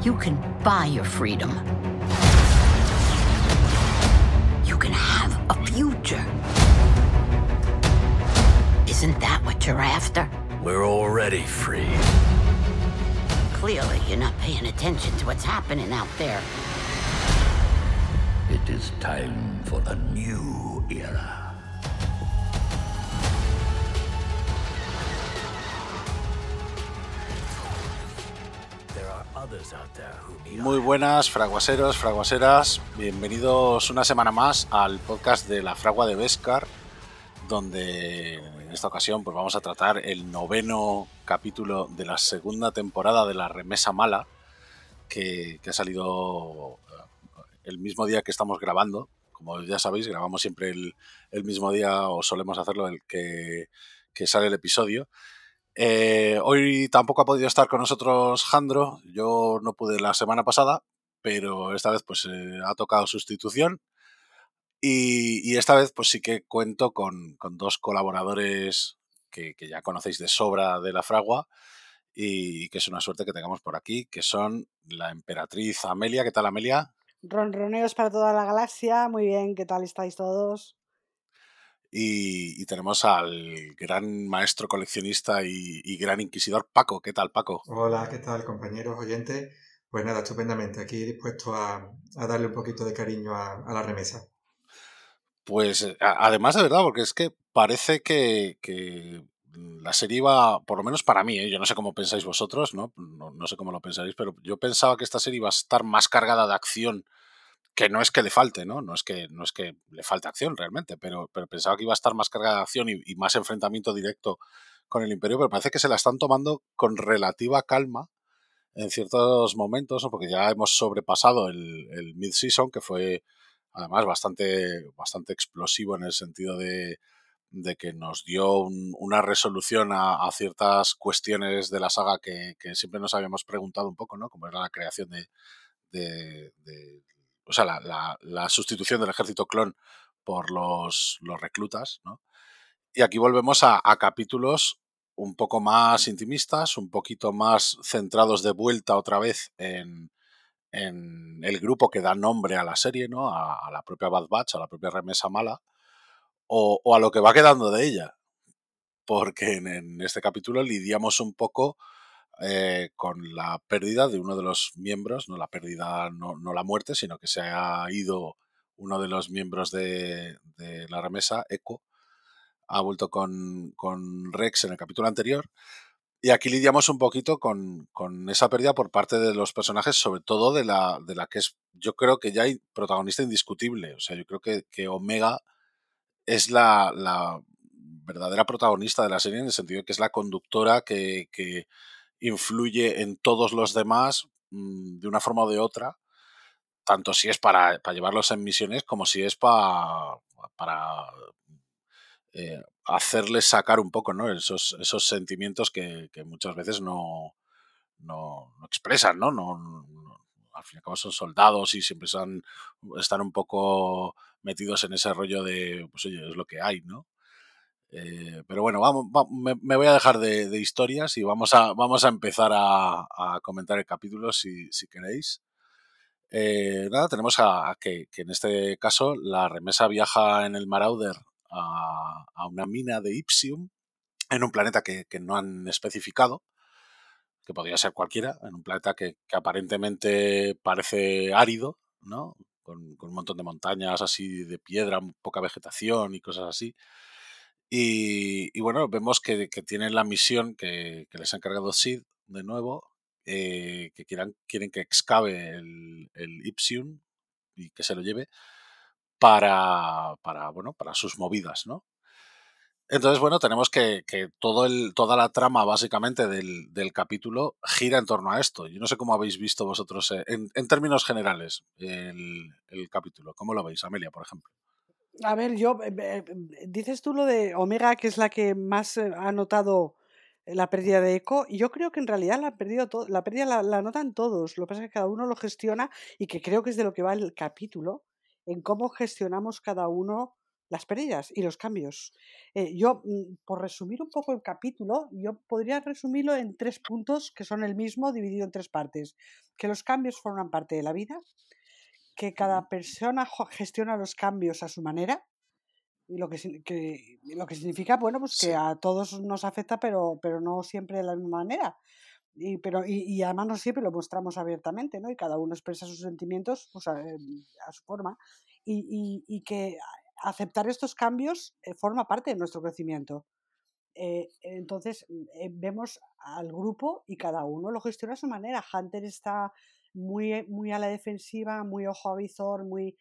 You can buy your freedom. You can have a future. Isn't that what you're after? We're already free. Clearly, you're not paying attention to what's happening out there. It is time for a new era. Muy buenas, fraguaseros, fraguaseras. Bienvenidos una semana más al podcast de la Fragua de Vescar, donde en esta ocasión pues vamos a tratar el noveno capítulo de la segunda temporada de La Remesa Mala, que, ha salido eh, el mismo día que estamos grabando. Como ya sabéis, grabamos siempre el, el mismo día o solemos hacerlo el que, que sale el episodio. Eh, hoy tampoco ha podido estar con nosotros Jandro. Yo no pude la semana pasada, pero esta vez pues eh, ha tocado sustitución. Y, y, esta vez pues sí que cuento con, dos colaboradores que, que, ya conocéis de sobra de la fragua y que es una suerte que tengamos por aquí, que son la emperatriz Amelia. ¿Qué tal Amelia? Ronroneos para toda la galaxia. Muy bien, ¿qué tal estáis todos? Y, y, tenemos al gran maestro coleccionista y, y, gran inquisidor Paco. ¿Qué tal, Paco? Hola, ¿qué tal, compañeros oyentes? Pues nada, estupendamente. Aquí dispuesto a, a darle un poquito de cariño a, a la remesa. Pues a, además de verdad, porque es que parece que, que, la serie iba, por lo menos para mí, ¿eh? yo no sé cómo pensáis vosotros, ¿no? ¿no? No sé cómo lo pensáis, pero yo pensaba que esta serie iba a estar más cargada de acción que no es que le falte, ¿no? No es que, no es que le falte acción realmente, pero, pero pensaba que iba a estar más cargada de acción y, más enfrentamiento directo con el Imperio, pero parece que se la están tomando con relativa calma en ciertos momentos, porque ya hemos sobrepasado el, mid-season, que fue además bastante, bastante explosivo en el sentido de, de que nos dio un, una resolución a, ciertas cuestiones de la saga que, siempre nos habíamos preguntado un poco, ¿no? Como era la creación de o sea, la, la, sustitución del ejército clon por los, los reclutas, ¿no? Y aquí volvemos a, capítulos un poco más intimistas, un poquito más centrados de vuelta otra vez en, en el grupo que da nombre a la serie, ¿no? A, la propia Bad Batch, a la propia remesa mala, o, o, a lo que va quedando de ella. Porque en este capítulo lidiamos un poco eh, con la pérdida de uno de los miembros, no la pérdida, no, no, la muerte, sino que se ha ido uno de los miembros de, de la remesa, Echo, ha vuelto con, con, Rex en el capítulo anterior. Y aquí lidiamos un poquito con, con, esa pérdida por parte de los personajes, sobre todo de la, de la que es, yo creo que ya hay protagonista indiscutible. O sea, yo creo que, que Omega es la, la, verdadera protagonista de la serie en el sentido de que es la conductora que, que influye en todos los demás mmm, de una forma o de otra, tanto si es para, para llevarlos en misiones como si es pa, para eh, hacerles sacar un poco ¿no? esos, esos sentimientos que, que muchas veces no, no, no expresan, ¿no? No, no, al fin y al cabo son soldados y siempre son, están un poco metidos en ese rollo de, pues oye, es lo que hay, ¿no? Eh, pero bueno, vamos, vamos me, me, voy a dejar de, de, historias y vamos a, vamos a empezar a, a comentar el capítulo si, si queréis. Eh, nada, tenemos a, a que, que, en este caso la remesa viaja en el Marauder a, a una mina de Ipsium en un planeta que, que, no han especificado, que podría ser cualquiera, en un planeta que, que aparentemente parece árido, ¿no? Con, con, un montón de montañas así de piedra, poca vegetación y cosas así. Y, bueno, vemos que, tienen la misión que, que, les ha encargado Sid de nuevo, eh, que quieran, quieren que excave el, el, Ipsium y que se lo lleve para, para, bueno, para sus movidas, ¿no? Entonces, bueno, tenemos que, que todo el, toda la trama básicamente del, del, capítulo gira en torno a esto. Yo no sé cómo habéis visto vosotros, eh, en, en términos generales, el, el capítulo. ¿Cómo lo veis, Amelia, por ejemplo? A ver, yo, eh, eh, dices tú lo de Omega, que es la que más eh, ha notado la pérdida de eco, y yo creo que en realidad la, perdido la pérdida la, la, notan todos, lo que pasa es que cada uno lo gestiona y que creo que es de lo que va el capítulo, en cómo gestionamos cada uno las pérdidas y los cambios. Yo, mm, por resumir un poco el capítulo, yo podría resumirlo en tres puntos que son el mismo dividido en tres partes. Que los cambios forman parte de la vida, que cada persona gestiona los cambios a su manera, y lo que, que, lo que significa, bueno, pues que a todos nos afecta, pero, pero no siempre de la misma manera. Y, pero, y, además no siempre lo mostramos abiertamente, ¿no? Y cada uno expresa sus sentimientos pues, a, su forma. Y, y, que aceptar estos cambios eh, forma parte de nuestro crecimiento. Eh, entonces eh, vemos al grupo y cada uno lo gestiona a su manera. Hunter está muy, muy a la defensiva, muy ojo a visor, muy...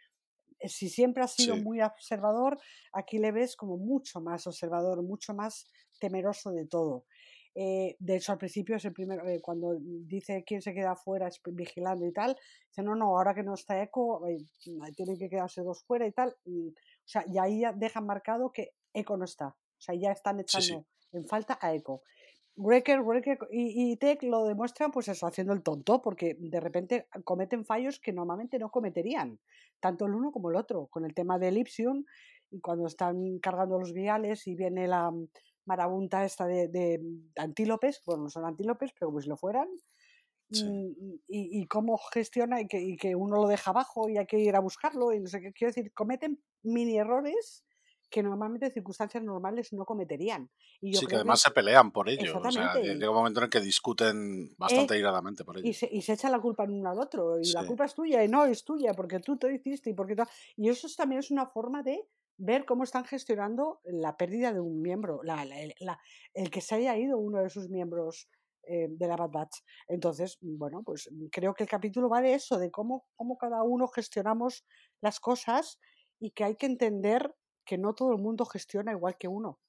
Si siempre ha sido muy observador, aquí le ves como mucho más observador, mucho más temeroso de todo. de hecho, al principio es el primero, cuando dice quién se queda fuera vigilando y tal, dice, no, no, ahora que no está Eco, tienen que quedarse dos fuera y tal. O sea, y ahí ya dejan marcado que Echo no está. O sea, ya están echando en falta a Echo. Wrecker, Wrecker y, y, Tech lo demuestran, pues eso, haciendo el tonto, porque de repente cometen fallos que normalmente no cometerían, tanto el uno como el otro, con el tema de Elypsium, y cuando están cargando los viales y viene la marabunta esta de, de antílopes, bueno, no son antílopes, pero pues lo fueran, y, y, cómo gestiona y que, y que, uno lo deja abajo y hay que ir a buscarlo y no sé qué. Quiero decir, cometen mini errores que normalmente en circunstancias normales no cometerían. Y sí, que además se pelean por ello. O sea, llega un momento en el que discuten bastante eh, iradamente por ello. Y se, y se echa la culpa en uno al otro. Y la culpa es tuya y no es tuya porque tú te hiciste y porque Y eso también es una forma de ver cómo están gestionando la pérdida de un miembro, la, la, el que se haya ido uno de sus miembros eh, de la Bad Batch. Entonces, bueno, pues creo que el capítulo va de eso, de cómo, cómo cada uno gestionamos las cosas y que hay que entender que no todo el mundo gestiona igual que uno.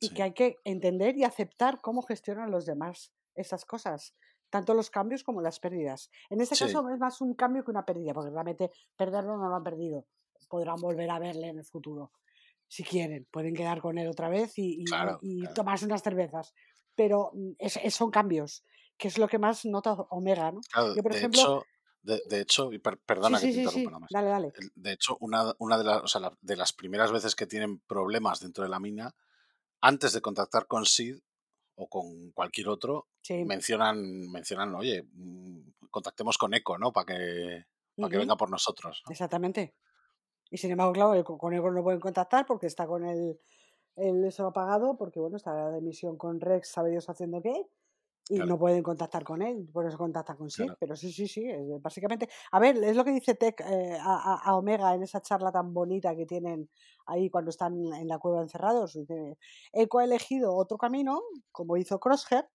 Y que hay que entender y aceptar cómo gestionan los demás esas cosas, tanto los cambios como las pérdidas. En este caso es más un cambio que una pérdida, porque realmente perderlo no lo han perdido. Podrán volver a verle en el futuro, si quieren. Pueden quedar con él otra vez y, y tomarse unas cervezas pero mm, es, son cambios, que es lo que más nota Omega, ¿no? Yo, por ejemplo... Hecho, de, hecho, perdona que te interrumpa nada más. Dale, dale. De hecho, una, una de, o sea, de las primeras veces que tienen problemas dentro de la mina, antes de contactar con Sid o con cualquier otro, mencionan, mencionan, oye, mm, contactemos con Eco, ¿no? Para que, para que venga por nosotros. Exactamente. Y sin embargo, claro, con Eco no pueden contactar porque está con el él eso ha pagado porque, bueno, está de misión con Rex, sabe Dios haciendo qué, y no pueden contactar con él, por eso contactan con sí. Pero sí, sí, sí, básicamente. A ver, es lo que dice Tech eh, a, Omega en esa charla tan bonita que tienen ahí cuando están en la cueva encerrados. Dice, Eco ha elegido otro camino, como hizo Crosshair.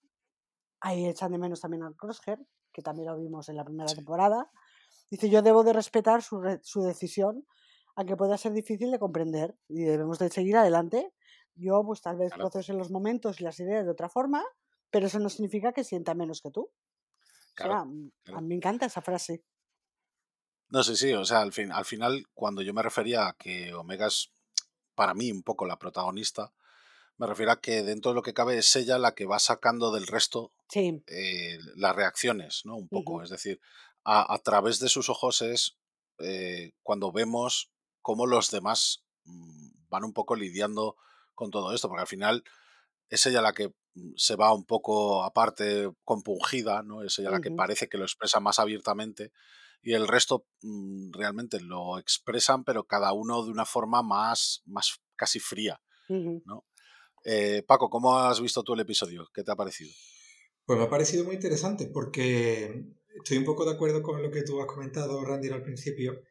Ahí echan de menos también al Crosshair, que también lo vimos en la primera temporada. Dice, yo debo de respetar su, su decisión, aunque pueda ser difícil de comprender, y debemos de seguir adelante yo, pues tal vez en los momentos y las ideas de otra forma, pero eso no significa que sienta menos que tú. Mm, a mí me encanta esa frase. No sé, sí, o sea, al, fin, al final, cuando yo me refería a que Omega es para mí un poco la protagonista, me refiero a que dentro de lo que cabe es ella la que va sacando del resto eh, las reacciones, ¿no? Un poco, es decir, a, través de sus ojos es eh, cuando vemos cómo los demás mm, van un poco lidiando con todo esto, porque al final es ella la que se va un poco aparte compungida, ¿no? Es ella la que parece que lo expresa más abiertamente y el resto mm, realmente lo expresan, pero cada uno de una forma más, más casi fría, ¿no? Eh, Paco, ¿cómo has visto tú el episodio? ¿Qué te ha parecido? Pues me ha parecido muy interesante porque estoy un poco de acuerdo con lo que tú has comentado, Randy, al principio,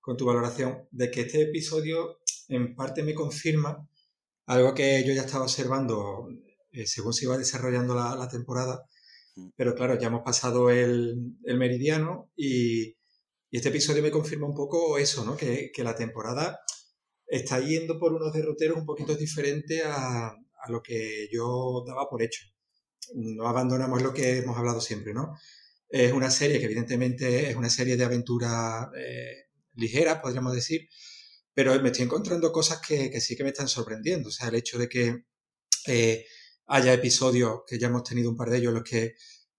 con tu valoración, de que este episodio en parte me confirma algo que yo ya estaba observando eh, según se iba desarrollando la, temporada, mm. pero claro, ya hemos pasado el, meridiano y, este episodio me confirma un poco eso, ¿no? Que, la temporada está yendo por unos derroteros un poquito diferentes a, lo que yo daba por hecho. No abandonamos lo que hemos hablado siempre, ¿no? Es una serie que evidentemente es una serie de aventura eh, ligera, podríamos decir, pero me estoy encontrando cosas que, sí que me están sorprendiendo. O sea, el hecho de que eh, haya episodios, que ya hemos tenido un par de ellos, en los que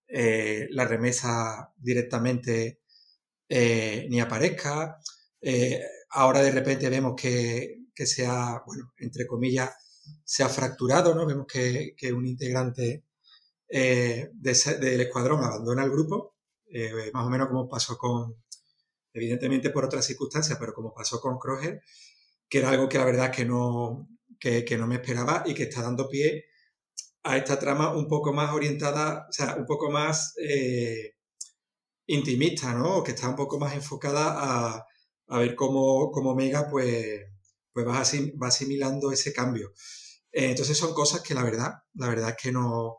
eh, la remesa directamente eh, ni aparezca. ahora de repente vemos que, que se ha, bueno, entre comillas, se ha fracturado, ¿no? Vemos que, un integrante eh, del escuadrón abandona el grupo, eh, más o menos como pasó con, evidentemente por otras circunstancias, pero como pasó con Kroger, que era algo que la verdad que no, que, no me esperaba y que está dando pie a esta trama un poco más orientada, o sea, un poco más eh, intimista, ¿no? Que está un poco más enfocada a, a ver cómo, cómo Mega, pues, pues va, asimilando ese cambio. Eh, entonces son cosas que la verdad, la verdad es que no,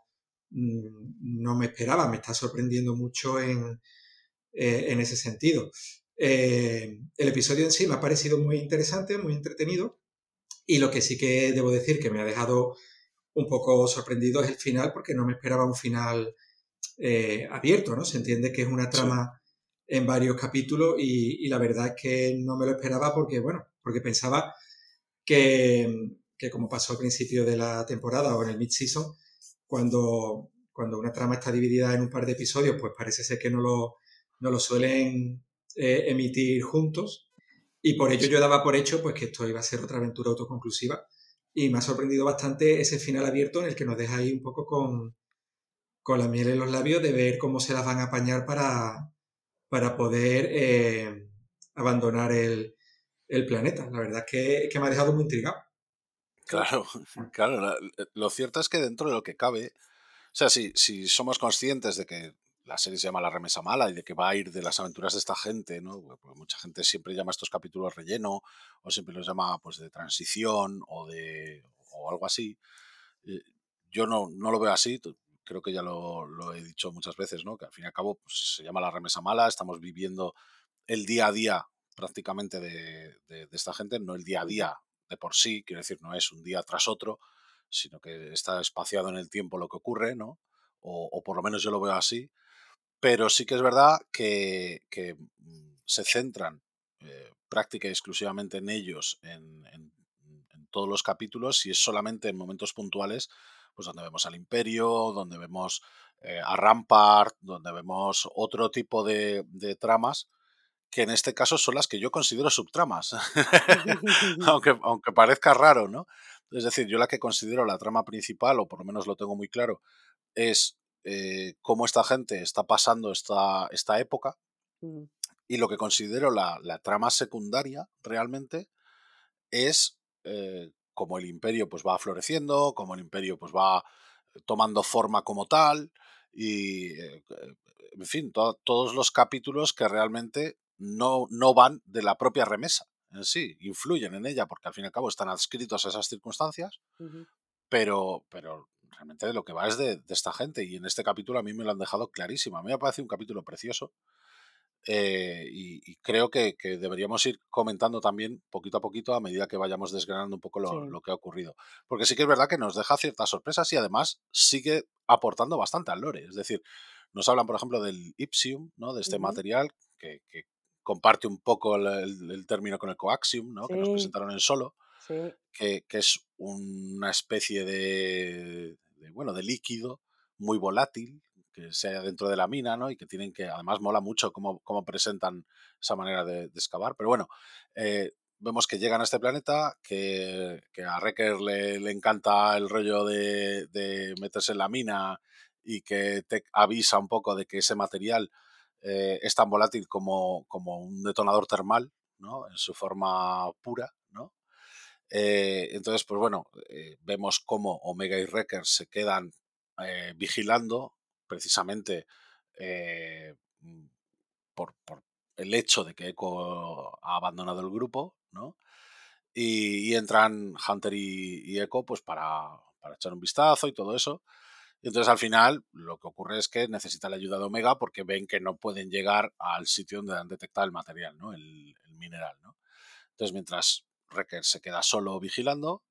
mm, no me esperaba, me está sorprendiendo mucho en, eh, en ese sentido. El episodio en sí me ha parecido muy interesante, muy entretenido, y lo que sí que debo decir que me ha dejado un poco sorprendido es el final, porque no me esperaba un final eh, abierto, ¿no? Se entiende que es una trama en varios capítulos y, la verdad es que no me lo esperaba porque, bueno, porque pensaba que, que como pasó al principio de la temporada o en el mid-season, cuando, cuando una trama está dividida en un par de episodios, pues parece ser que no lo, no lo suelen eh, emitir juntos. Y por ello yo daba por hecho pues, que esto iba a ser otra aventura autoconclusiva. Y me ha sorprendido bastante ese final abierto en el que nos deja ahí un poco con, con la miel en los labios de ver cómo se las van a apañar para, para poder eh, abandonar el, el, planeta. La verdad es que, que, me ha dejado muy intrigado. Claro, claro. lo cierto es que dentro de lo que cabe, o sea, si, si somos conscientes de que la serie se llama La remesa mala y de que va a ir de las aventuras de esta gente, ¿no? Porque mucha gente siempre llama estos capítulos relleno o siempre los llama pues de transición o de o algo así. Eh, yo no, no lo veo así, creo que ya lo, he dicho muchas veces, ¿no? Que al fin y al cabo pues, se llama La remesa mala, estamos viviendo el día a día prácticamente de, de esta gente, no el día a día de por sí, quiero decir, no es un día tras otro, sino que está espaciado en el tiempo lo que ocurre, ¿no? O, por lo menos yo lo veo así. Pero sí que es verdad que, mm, se centran eh, práctica y exclusivamente en ellos en, todos los capítulos y es solamente en momentos puntuales pues donde vemos al imperio, donde vemos eh, a Rampart, donde vemos otro tipo de, tramas que en este caso son las que yo considero subtramas, aunque, aunque parezca raro, ¿no? Es decir, yo la que considero la trama principal, o por lo menos lo tengo muy claro, es eh, cómo esta gente está pasando esta, esta época mm. y lo que considero la, trama secundaria realmente es eh, cómo el imperio pues va floreciendo, cómo el imperio pues va tomando forma como tal y eh, en fin, todos los capítulos que realmente no, no van de la propia remesa en sí, influyen en ella porque al fin y al cabo están adscritos a esas circunstancias, pero, pero realmente de lo que va es de, esta gente. Y en este capítulo a mí me lo han dejado clarísimo. A mí me parece un capítulo precioso. Eh, y, creo que, deberíamos ir comentando también poquito a poquito a medida que vayamos desgranando un poco lo, que ha ocurrido. Porque sí que es verdad que nos deja ciertas sorpresas y además sigue aportando bastante al lore. Es decir, nos hablan, por ejemplo, del Ipsium, ¿no? de este material que, comparte un poco el, término con el Coaxium, ¿no? que nos presentaron en solo. Que, que, es una especie de, bueno, de líquido muy volátil que sea dentro de la mina, ¿no? Y que tienen que, además mola mucho cómo, cómo presentan esa manera de, excavar, pero bueno, eh, vemos que llegan a este planeta, que, a Recker le, encanta el rollo de, meterse en la mina y que te avisa un poco de que ese material eh, es tan volátil como, como un detonador termal, ¿no? En su forma pura. Eh, entonces, pues bueno, eh, vemos cómo Omega y Wrecker se quedan eh, vigilando precisamente mm, por, el hecho de que Echo ha abandonado el grupo, ¿no? Y, entran Hunter y, Echo pues para, para, echar un vistazo y todo eso. Y entonces al final lo que ocurre es que necesita la ayuda de Omega porque ven que no pueden llegar al sitio donde han detectado el material, ¿no? El, el mineral, ¿no? Entonces mientras Wrecker se queda solo vigilando,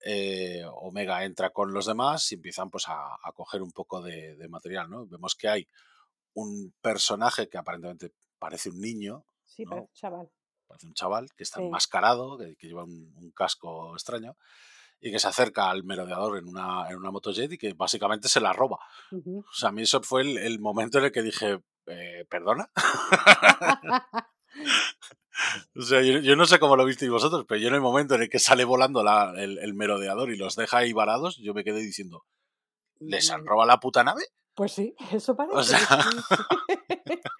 eh, Omega entra con los demás y empiezan pues a, coger un poco de, material, ¿no? Vemos que hay un personaje que aparentemente parece un niño. Sí, parece un chaval. Parece un chaval que está enmascarado, que, lleva un, casco extraño y que se acerca al merodeador en una, en una motojet y que básicamente se la roba. O sea, a mí eso fue el, momento en el que dije, eh, ¿perdona? O sea, yo, yo no sé cómo lo visteis vosotros, pero yo en el momento en el que sale volando la- el, el merodeador y los deja ahí varados, yo me quedé diciendo, ¿les han Mm, robado la puta nave? Pues sí, eso parece. O sea, sí, sí.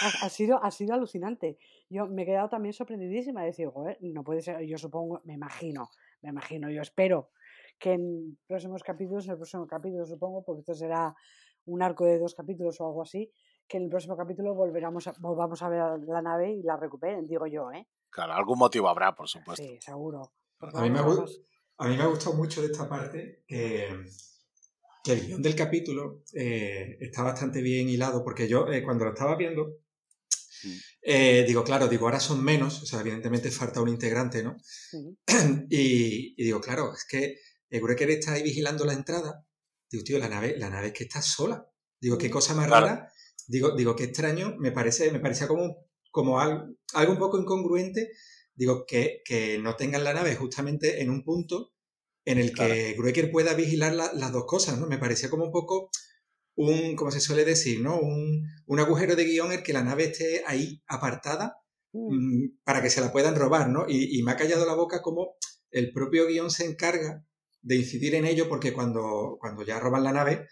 ha, ha sido, ha sido alucinante. Yo me he quedado también sorprendidísima de decir, "Joder, no puede ser, yo supongo, me imagino, me imagino, yo espero que en próximos capítulos, en el próximo capítulo supongo, porque esto será un arco de dos capítulos o algo así, que en el próximo capítulo volveremos a, volvamos a ver a la nave y la recuperen, digo yo, ¿eh? claro, algún motivo habrá, por supuesto. Sí, seguro. A mí, me ha, vamos, gu- vamos. a mí me ha gustado mucho de esta parte que, que el guion del capítulo eh, está bastante bien hilado, porque yo eh, cuando lo estaba viendo, Mm. eh, digo, claro, digo, ahora son menos, o sea, evidentemente falta un integrante, ¿no? Y, y digo, claro, es que el Greker está ahí vigilando la entrada. Digo, tío, la nave, la nave es que está sola. Digo, qué cosa más Claro. rara. Digo, digo, qué extraño. Me parece, me parecía como, como algo, algo un poco incongruente. Digo, que, que no tengan la nave justamente en un punto en el que Gruecker pueda vigilar la- las dos cosas, ¿no? Me parecía como un poco un, como se suele decir, ¿no? Un, un agujero de guion el que la nave esté ahí apartada Mm, mm, para que se la puedan robar, ¿no? Y, y me ha callado la boca como el propio guion se encarga de incidir en ello porque cuando, cuando ya roban la nave,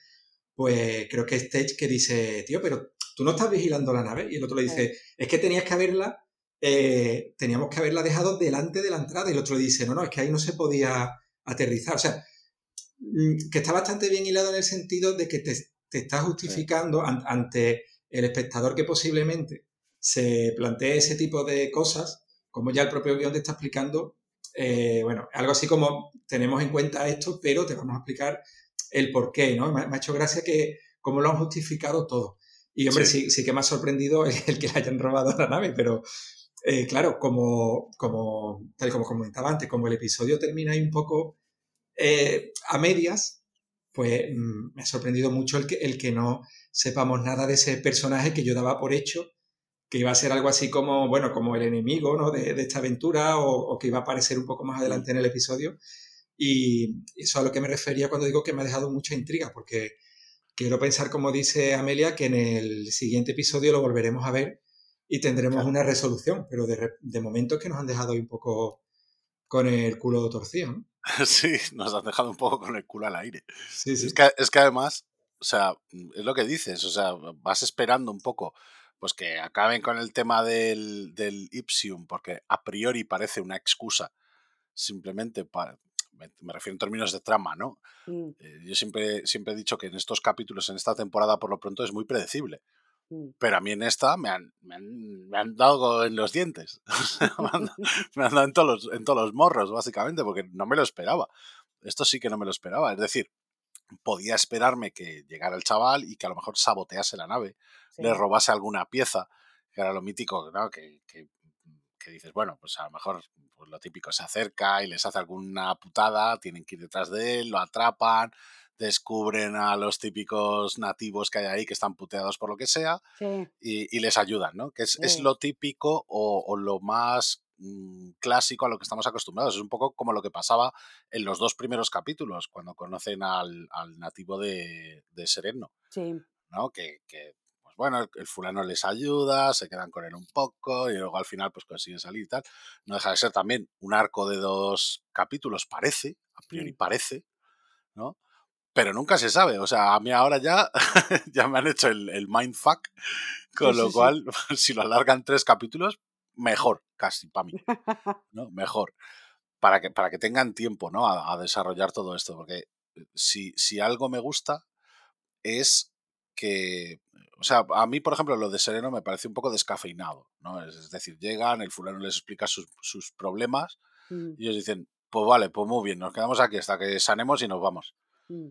pues creo que es Stage que dice, tío, pero tú no estás vigilando la nave. Y el otro le dice, es que tenías que haberla, eh, teníamos que haberla dejado delante de la entrada. Y el otro le dice, no, no, es que ahí no se podía aterrizar. O sea, mm, que está bastante bien hilado en el sentido de que te, te está justificando an- ante el espectador que posiblemente se plantee ese tipo de cosas, como ya el propio guion te está explicando, eh, bueno, algo así como tenemos en cuenta esto, pero te vamos a explicar el por qué, ¿no? Me, ha- me ha hecho gracia que cómo lo han justificado todo. Y hombre, sí, Sí. sí, que me ha sorprendido el, el que le hayan robado la nave, pero eh, claro, como, como, tal como comentaba antes, como el episodio termina ahí un poco eh, a medias, pues mm, me ha sorprendido mucho el que, el que no sepamos nada de ese personaje que yo daba por hecho que iba a ser algo así como, bueno, como el enemigo ¿no? de, de esta aventura o, o que iba a aparecer un poco más adelante en el episodio. Y eso a lo que me refería cuando digo que me ha dejado mucha intriga, porque quiero pensar, como dice Amelia, que en el siguiente episodio lo volveremos a ver y tendremos Claro. una resolución, pero de, de momento es que nos han dejado un poco con el culo torcido. ¿no? Sí, nos han dejado un poco con el culo al aire. Sí, sí. Es que, es que además, o sea, es lo que dices, o sea, vas esperando un poco pues que acaben con el tema del, del Ipsium, porque a priori parece una excusa simplemente para, me, me refiero en términos de trama, ¿no? mm, Eh, yo siempre, siempre he dicho que en estos capítulos, en esta temporada, por lo pronto, es muy predecible. mm. Pero a mí en esta me han, me han, me han dado en los dientes. Me, han, me han dado en todos, los, en todos los morros, básicamente, porque no me lo esperaba. Esto sí que no me lo esperaba. Es decir, podía esperarme que llegara el chaval y que a lo mejor sabotease la nave, Sí. le robase alguna pieza, que era lo mítico, ¿no? que, que, que dices, bueno, pues a lo mejor pues lo típico, se acerca y les hace alguna putada, tienen que ir detrás de él, lo atrapan, descubren a los típicos nativos que hay ahí que están puteados por lo que sea Sí, y, y les ayudan, ¿no? Que es, es lo típico o, o lo más mm, clásico a lo que estamos acostumbrados. Es un poco como lo que pasaba en los dos primeros capítulos, cuando conocen al, al nativo de, de Sereno, sí. ¿no? Que, que, bueno, el, el fulano les ayuda, se quedan con él un poco y luego al final pues consiguen salir y tal. No deja de ser también un arco de dos capítulos, parece, a priori parece, ¿no? Pero nunca se sabe. O sea, a mí ahora ya, ya me han hecho el, el mindfuck, con Sí, lo sí, sí. cual, si lo alargan tres capítulos, mejor, casi para mí, ¿no? Mejor. Para que, para que tengan tiempo, ¿no? A, a desarrollar todo esto. Porque eh, si, si algo me gusta es que, o sea, a mí, por ejemplo, lo de Sereno me parece un poco descafeinado, ¿no? Es, es decir, llegan, el fulano les explica sus, sus problemas Mm, y ellos dicen, pues vale, pues muy bien, nos quedamos aquí hasta que sanemos y nos vamos. mm.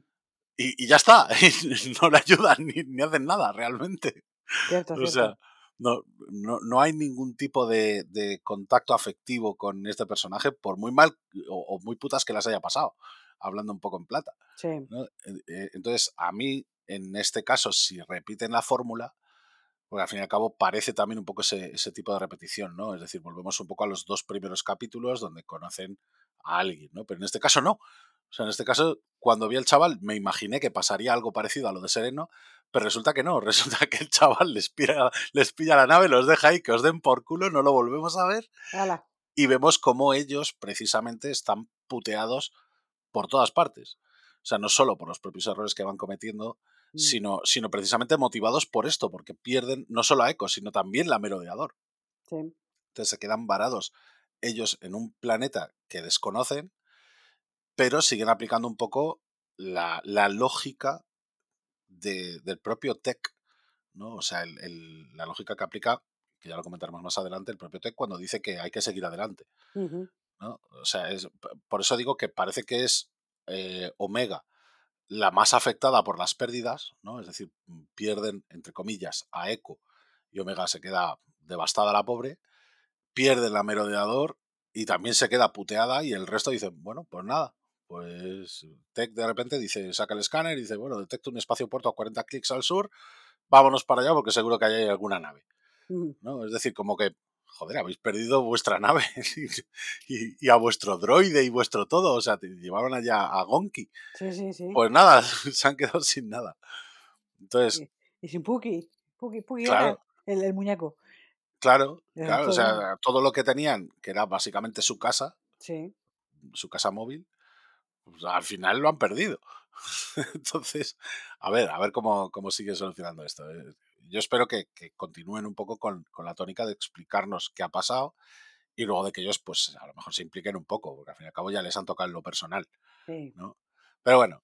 Y, y ya está, no le ayudan ni, ni hacen nada realmente. Cierto, O cierto. sea, no, no, no hay ningún tipo de, de contacto afectivo con este personaje, por muy mal o, o muy putas que las haya pasado, hablando un poco en plata. Sí. ¿no? Eh, eh, Entonces, a mí, en este caso, si repiten la fórmula, porque al fin y al cabo parece también un poco ese, ese tipo de repetición, ¿no? Es decir, volvemos un poco a los dos primeros capítulos donde conocen a alguien, ¿no? Pero en este caso no. O sea, en este caso, cuando vi al chaval, me imaginé que pasaría algo parecido a lo de Sereno, Pero resulta que no, resulta que el chaval les pilla, les pilla la nave, los deja ahí, que os den por culo, no lo volvemos a ver. Y vemos cómo ellos precisamente están puteados por todas partes. O sea, no solo por los propios errores que van cometiendo, Mm. sino, sino precisamente motivados por esto, porque pierden no solo a Echo, sino también la merodeador. Sí. Entonces se quedan varados ellos en un planeta que desconocen, pero siguen aplicando un poco la, la lógica de- del propio Tech, ¿no? O sea, el- el- la lógica que aplica, que ya lo comentaremos más adelante, el propio Tech cuando dice que hay que seguir adelante. ¿no? O sea, es, por eso digo que parece que es eh, Omega la más afectada por las pérdidas, ¿no? Es decir, mm, pierden, entre comillas, a Echo y Omega se queda devastada la pobre, pierden la merodeador y también se queda puteada y el resto dicen, bueno, pues nada, pues Tech de repente dice, saca el escáner y dice, bueno, detecto un espacio puerto a 40 clics al sur, vámonos para allá porque seguro que ahí hay alguna nave. ¿no? Es decir, como que, joder, habéis perdido vuestra nave y, y a vuestro droide y vuestro todo, o sea, te llevaban allá a Gonki. Sí, sí, sí. Pues nada, se han quedado sin nada. Entonces. Y sin Puki. Puki, Puki Claro. era el, el muñeco. claro, claro, o sea, todo lo que tenían, que era básicamente su casa, Sí. su casa móvil, pues al final lo han perdido. Entonces, a ver, a ver cómo, cómo sigue solucionando esto. Yo espero que, que continúen un poco con, con la tónica de explicarnos qué ha pasado y luego de que ellos, pues, a lo mejor se impliquen un poco, porque al fin y al cabo ya les han tocado en lo personal, Sí. ¿no? Pero bueno,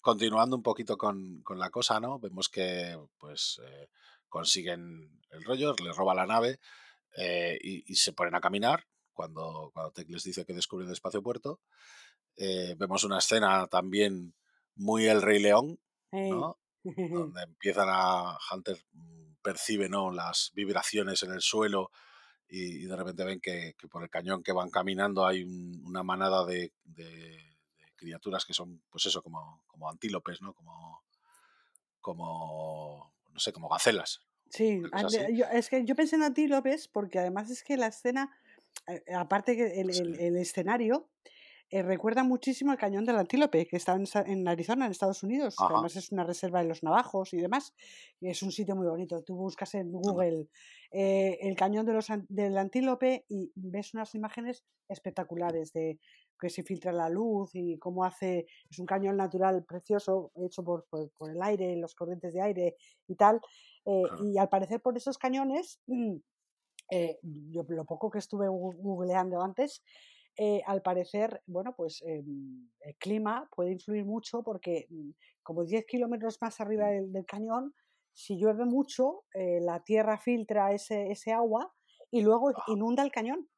continuando un poquito con, con la cosa, ¿no? Vemos que, pues, eh, consiguen el rollo, les roba la nave eh, y, y se ponen a caminar cuando, cuando Tech les dice que descubre el espacio puerto. Eh, vemos una escena también muy El Rey León. ¿no? Donde empiezan a. Hunter mm, percibe ¿no? las vibraciones en el suelo y, y de repente ven que, que por el cañón que van caminando hay un- una manada de, de- de criaturas que son, pues eso, como, como antílopes, ¿no? Como. como. no sé, como gacelas. Sí, yo- es que yo pensé en antílopes porque además es que la escena, eh, aparte que el, el escenario, eh, recuerda muchísimo al cañón del antílope que está en, en Arizona, en Estados Unidos, que además es una reserva de los navajos y demás, y es un sitio muy bonito. Tú buscas en Google eh, el cañón de los, del antílope y ves unas imágenes espectaculares de que se filtra la luz y cómo hace, es un cañón natural precioso, hecho por, por- por el aire, los corrientes de aire y tal. eh, Claro. y al parecer por esos cañones, mm, eh, yo lo poco que estuve googleando antes, eh, al parecer, bueno, pues em, el clima puede influir mucho porque mm, como 10 kilómetros más arriba del, del cañón, si llueve mucho, eh, la tierra filtra ese, ese agua y luego Ah. inunda el cañón.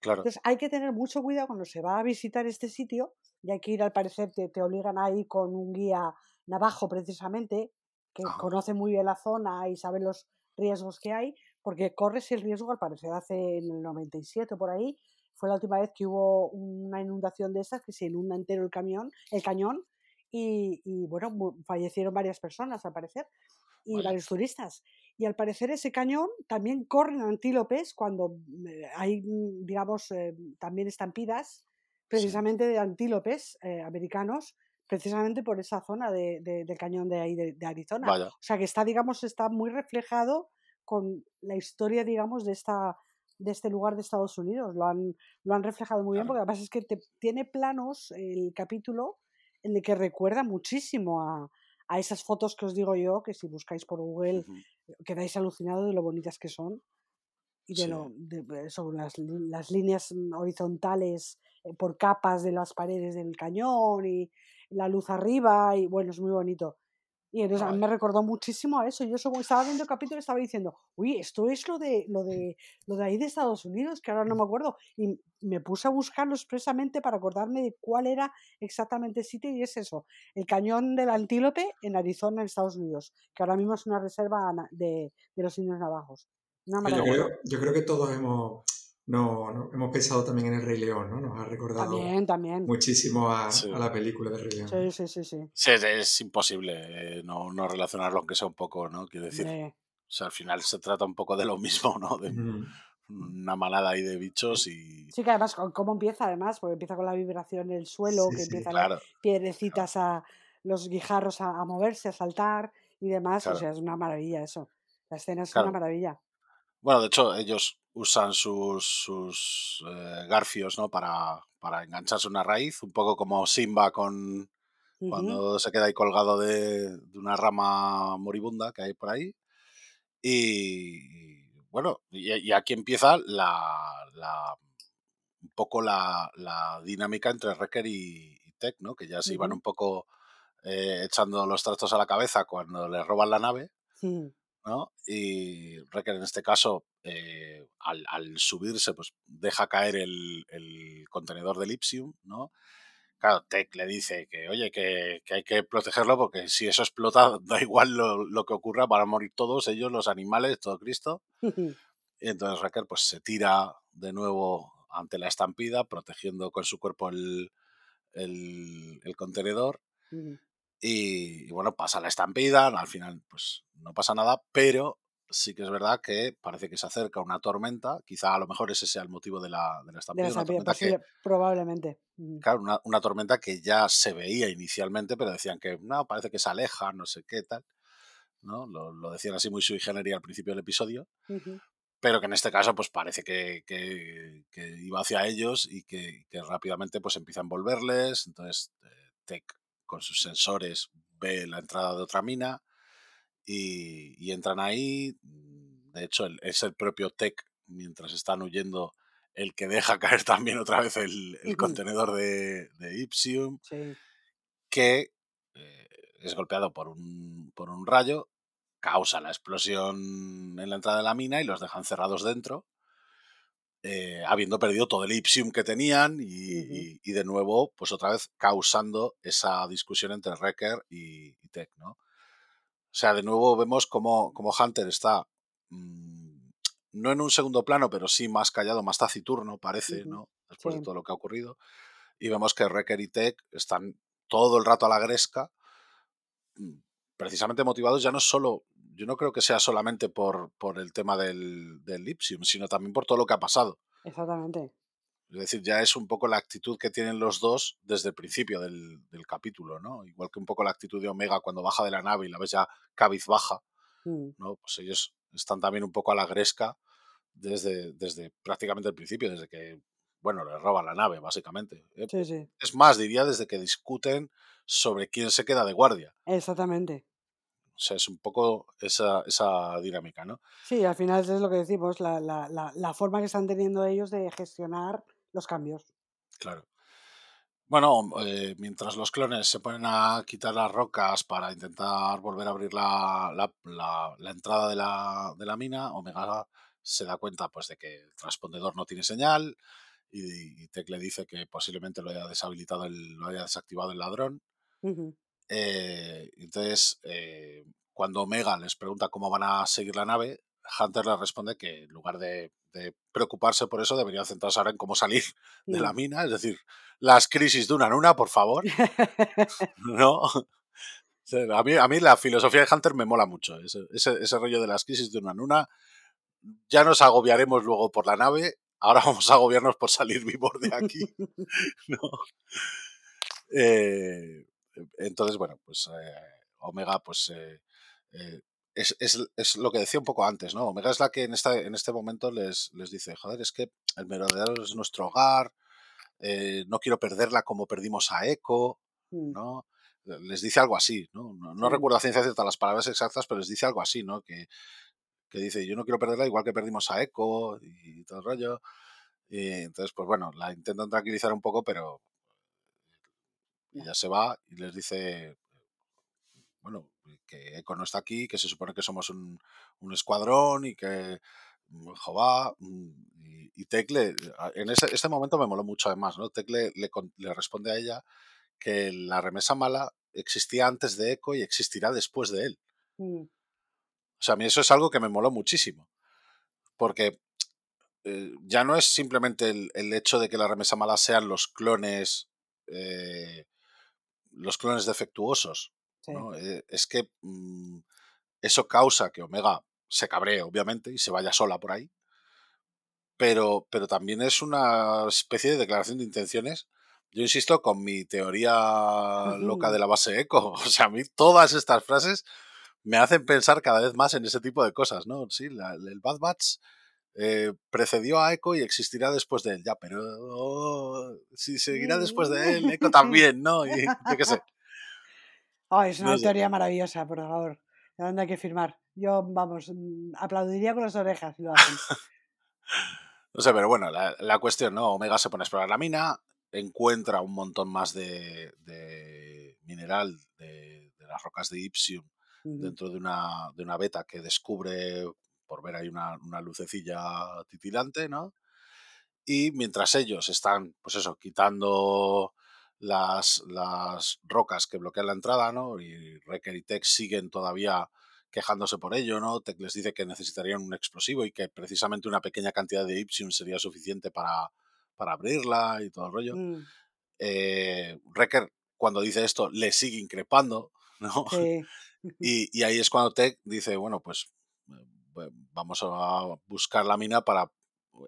Claro. Entonces hay que tener mucho cuidado cuando se va a visitar este sitio y hay que ir, al parecer, te, te obligan a ir con un guía navajo precisamente, que conoce muy bien la zona y sabe los riesgos que hay, porque corres el riesgo, al parecer, hace en el 97 por ahí, fue la última vez que hubo una inundación de esas, que se inunda entero el camión, el cañón, y, y, bueno, fallecieron varias personas al parecer, y varios turistas. Y al parecer ese cañón también corren antílopes cuando mm, eh, hay, mm, digamos, eh, también estampidas precisamente de antílopes eh, americanos, precisamente por esa zona de- de- del cañón de ahí de, de Arizona. Vaya. O sea que está, digamos, está muy reflejado con la historia, digamos, de esta de este lugar de Estados Unidos. Lo han, lo han reflejado muy bien, porque además es que te- tiene planos el capítulo en el que recuerda muchísimo a, a esas fotos que os digo yo, que si buscáis por Google quedáis alucinados de lo bonitas que son y de Sí. lo de, sobre las, las líneas horizontales eh, por capas de las paredes del cañón y la luz arriba y bueno, es muy bonito. Y entonces a mí me recordó muchísimo a eso. Yo estaba viendo el capítulo y estaba diciendo, uy, esto es lo de, lo de lo de ahí de Estados Unidos, que ahora no me acuerdo. Y me puse a buscarlo expresamente para acordarme de cuál era exactamente el sitio, y es eso, el cañón del antílope en Arizona, en Estados Unidos, que ahora mismo es una reserva de, de los indios navajos. Una Yo maravilla. creo, yo creo que todos hemos, no, no- hemos pensado también en el Rey León, ¿no? Nos ha recordado También, también. muchísimo a, Sí. a la película de Rey León. Sí, sí, sí, sí. Sí, es, es imposible eh, no, no relacionarlo, aunque sea un poco, ¿no? Quiero decir, o sea, al final se trata un poco de lo mismo, ¿no? De una manada ahí de bichos y... Sí, que además, ¿cómo empieza? Además, porque empieza con la vibración del suelo, Sí, que sí, empiezan las Claro, piedrecitas a los guijarros a, a moverse, a saltar, y demás. O Claro. sea, es una maravilla eso. La escena es Claro. una maravilla. Bueno, de hecho, ellos usan sus, sus eh, garfios, ¿no? Para, para engancharse una raíz, un poco como Simba con cuando se queda ahí colgado de, de una rama moribunda que hay por ahí. Y, bueno, y, y aquí empieza la, la- un poco la, la dinámica entre Wrecker y, y Tech, ¿no? Que ya se iban un poco eh, echando los trastos a la cabeza cuando le roban la nave. ¿No? Y Wrecker en este caso, eh, al, al subirse, pues deja caer el, el contenedor de Lipsium, ¿no? Claro, Tech le dice que, oye, que, que hay que protegerlo porque si eso explota, da igual lo, lo que ocurra, van a morir todos, ellos, los animales, todo Cristo. Y entonces Wrecker pues se tira de nuevo ante la estampida, protegiendo con su cuerpo el, el, el contenedor. Y, y bueno, pasa la estampida, al final pues no pasa nada, pero sí que es verdad que parece que se acerca una tormenta, quizá a lo mejor ese sea el motivo de la, de la De estampida, la una estampida, tormenta que, probablemente. Ujú. claro, una, una tormenta que ya se veía inicialmente, pero decían que no, parece que se aleja, no sé qué tal, ¿no? Lo, lo decían así muy sui generis al principio del episodio, Ujú. pero que en este caso pues parece que, que- que iba hacia ellos y que, que rápidamente pues empieza a envolverles, entonces eh, Tech con sus sensores ve la entrada de otra mina y, y entran ahí, mm, de hecho es el propio Tech mientras están huyendo el que deja caer también otra vez el, contenedor de, de Ipsium Sí. que eh, es golpeado por un, por un rayo, causa la explosión en la entrada de la mina y los dejan cerrados dentro, eh, habiendo perdido todo el ipsium que tenían y, Ujú. y- y de nuevo, pues otra vez causando esa discusión entre Wrecker y, y Tech, ¿no? O sea, de nuevo vemos como, como Hunter está mm, no en un segundo plano, pero sí más callado, más taciturno, parece. ¿no? Después de todo lo que ha ocurrido. Y vemos que Wrecker y Tech están todo el rato a la gresca, mm, precisamente motivados ya no solo, yo no creo que sea solamente por, por el tema del, del Ipsium, sino también por todo lo que ha pasado. Exactamente. Es decir, ya es un poco la actitud que tienen los dos desde el principio del, del capítulo, ¿no? Igual que un poco la actitud de Omega cuando baja de la nave y la ves ya cabizbaja, Mm, ¿no? Pues ellos están también un poco a la gresca desde, desde prácticamente el principio, desde que, bueno, le roban la nave, básicamente. Eh, Sí, sí. Es más, diría desde que discuten sobre quién se queda de guardia. Exactamente. O sea, es un poco esa, esa dinámica, ¿no? Sí, al final es lo que decimos, la, la, la, la forma que están teniendo ellos de gestionar los cambios. Claro. Bueno, eh, mientras los clones se ponen a quitar las rocas para intentar volver a abrir la, la- la- la entrada de la, de la mina, Omega se da cuenta pues, de que el transpondedor no tiene señal y, y Tech le dice que posiblemente lo haya deshabilitado, el, lo haya desactivado el ladrón. Ujú. Eh, entonces, eh, cuando Omega les pregunta cómo van a seguir la nave, Hunter le responde que en lugar de, de preocuparse por eso, deberían centrarse ahora en cómo salir de la Mm. mina, es decir, las crisis de una en una, por favor, ¿no? A mí, a mí la filosofía de Hunter me mola mucho, ese, ese, ese rollo de las crisis de una en una. Ya nos agobiaremos luego por la nave, ahora vamos a agobiarnos por salir vivos de aquí, ¿no? Eh, entonces, bueno, pues eh, Omega, pues eh, eh, es, es- es lo que decía un poco antes, ¿no? Omega es la que en, esta, en este momento les, les dice, joder, es que el merodeador es nuestro hogar, no quiero perderla como perdimos a Echo, Mm, ¿no? Les dice algo así, ¿no? No, no Sí. recuerdo a ciencia cierta las palabras exactas, pero les dice algo así, ¿no? Que, que dice, yo no quiero perderla igual que perdimos a Echo y todo el rollo. Y entonces, pues bueno, la intentan tranquilizar un poco, pero ella se va y les dice, bueno, que Echo no está aquí, que se supone que somos un, un escuadrón y que mm, Jobá mm, y, y Tech le- en ese, este momento me moló mucho además, ¿no? Tech le, le responde a ella que la remesa mala existía antes de Echo y existirá después de él. mm, O sea, a mí eso es algo que me moló muchísimo. Porque eh, ya no es simplemente el, el hecho de que la remesa mala sean los clones. eh, los clones defectuosos. sí. ¿no? Eh, es que mm, eso causa que Omega se cabree, obviamente, y se vaya sola por ahí. Pero, pero también es una especie de declaración de intenciones. Yo insisto con mi teoría loca de la base eco. O sea, a mí todas estas frases me hacen pensar cada vez más en ese tipo de cosas, ¿no? Sí, la- el Bad Batch eh, precedió a Echo y existirá después de él, ya, pero oh, si seguirá después de él, Echo también, ¿no? Y yo qué sé. Ay, es una No sé. teoría maravillosa, por favor. ¿De dónde hay que firmar? Yo, vamos, mm, aplaudiría con las orejas si lo hacen. No sé, pero bueno, la, la cuestión, ¿no? Omega se pone a explorar la mina, encuentra un montón más de, de mineral de, de las rocas de Ipsium dentro de una, de una beta que descubre por ver ahí una, una lucecilla titilante, ¿no? Y mientras ellos están, pues eso, quitando las, las rocas que bloquean la entrada, ¿no? Y Recker y Tech siguen todavía quejándose por ello, ¿no? Tech les dice que necesitarían un explosivo y que precisamente una pequeña cantidad de Ipsium sería suficiente para, para abrirla y todo el rollo. Mm, Eh, Recker, cuando dice esto, le sigue increpando, ¿no? sí. Y, y ahí es cuando Tech dice, bueno, pues vamos a buscar la mina para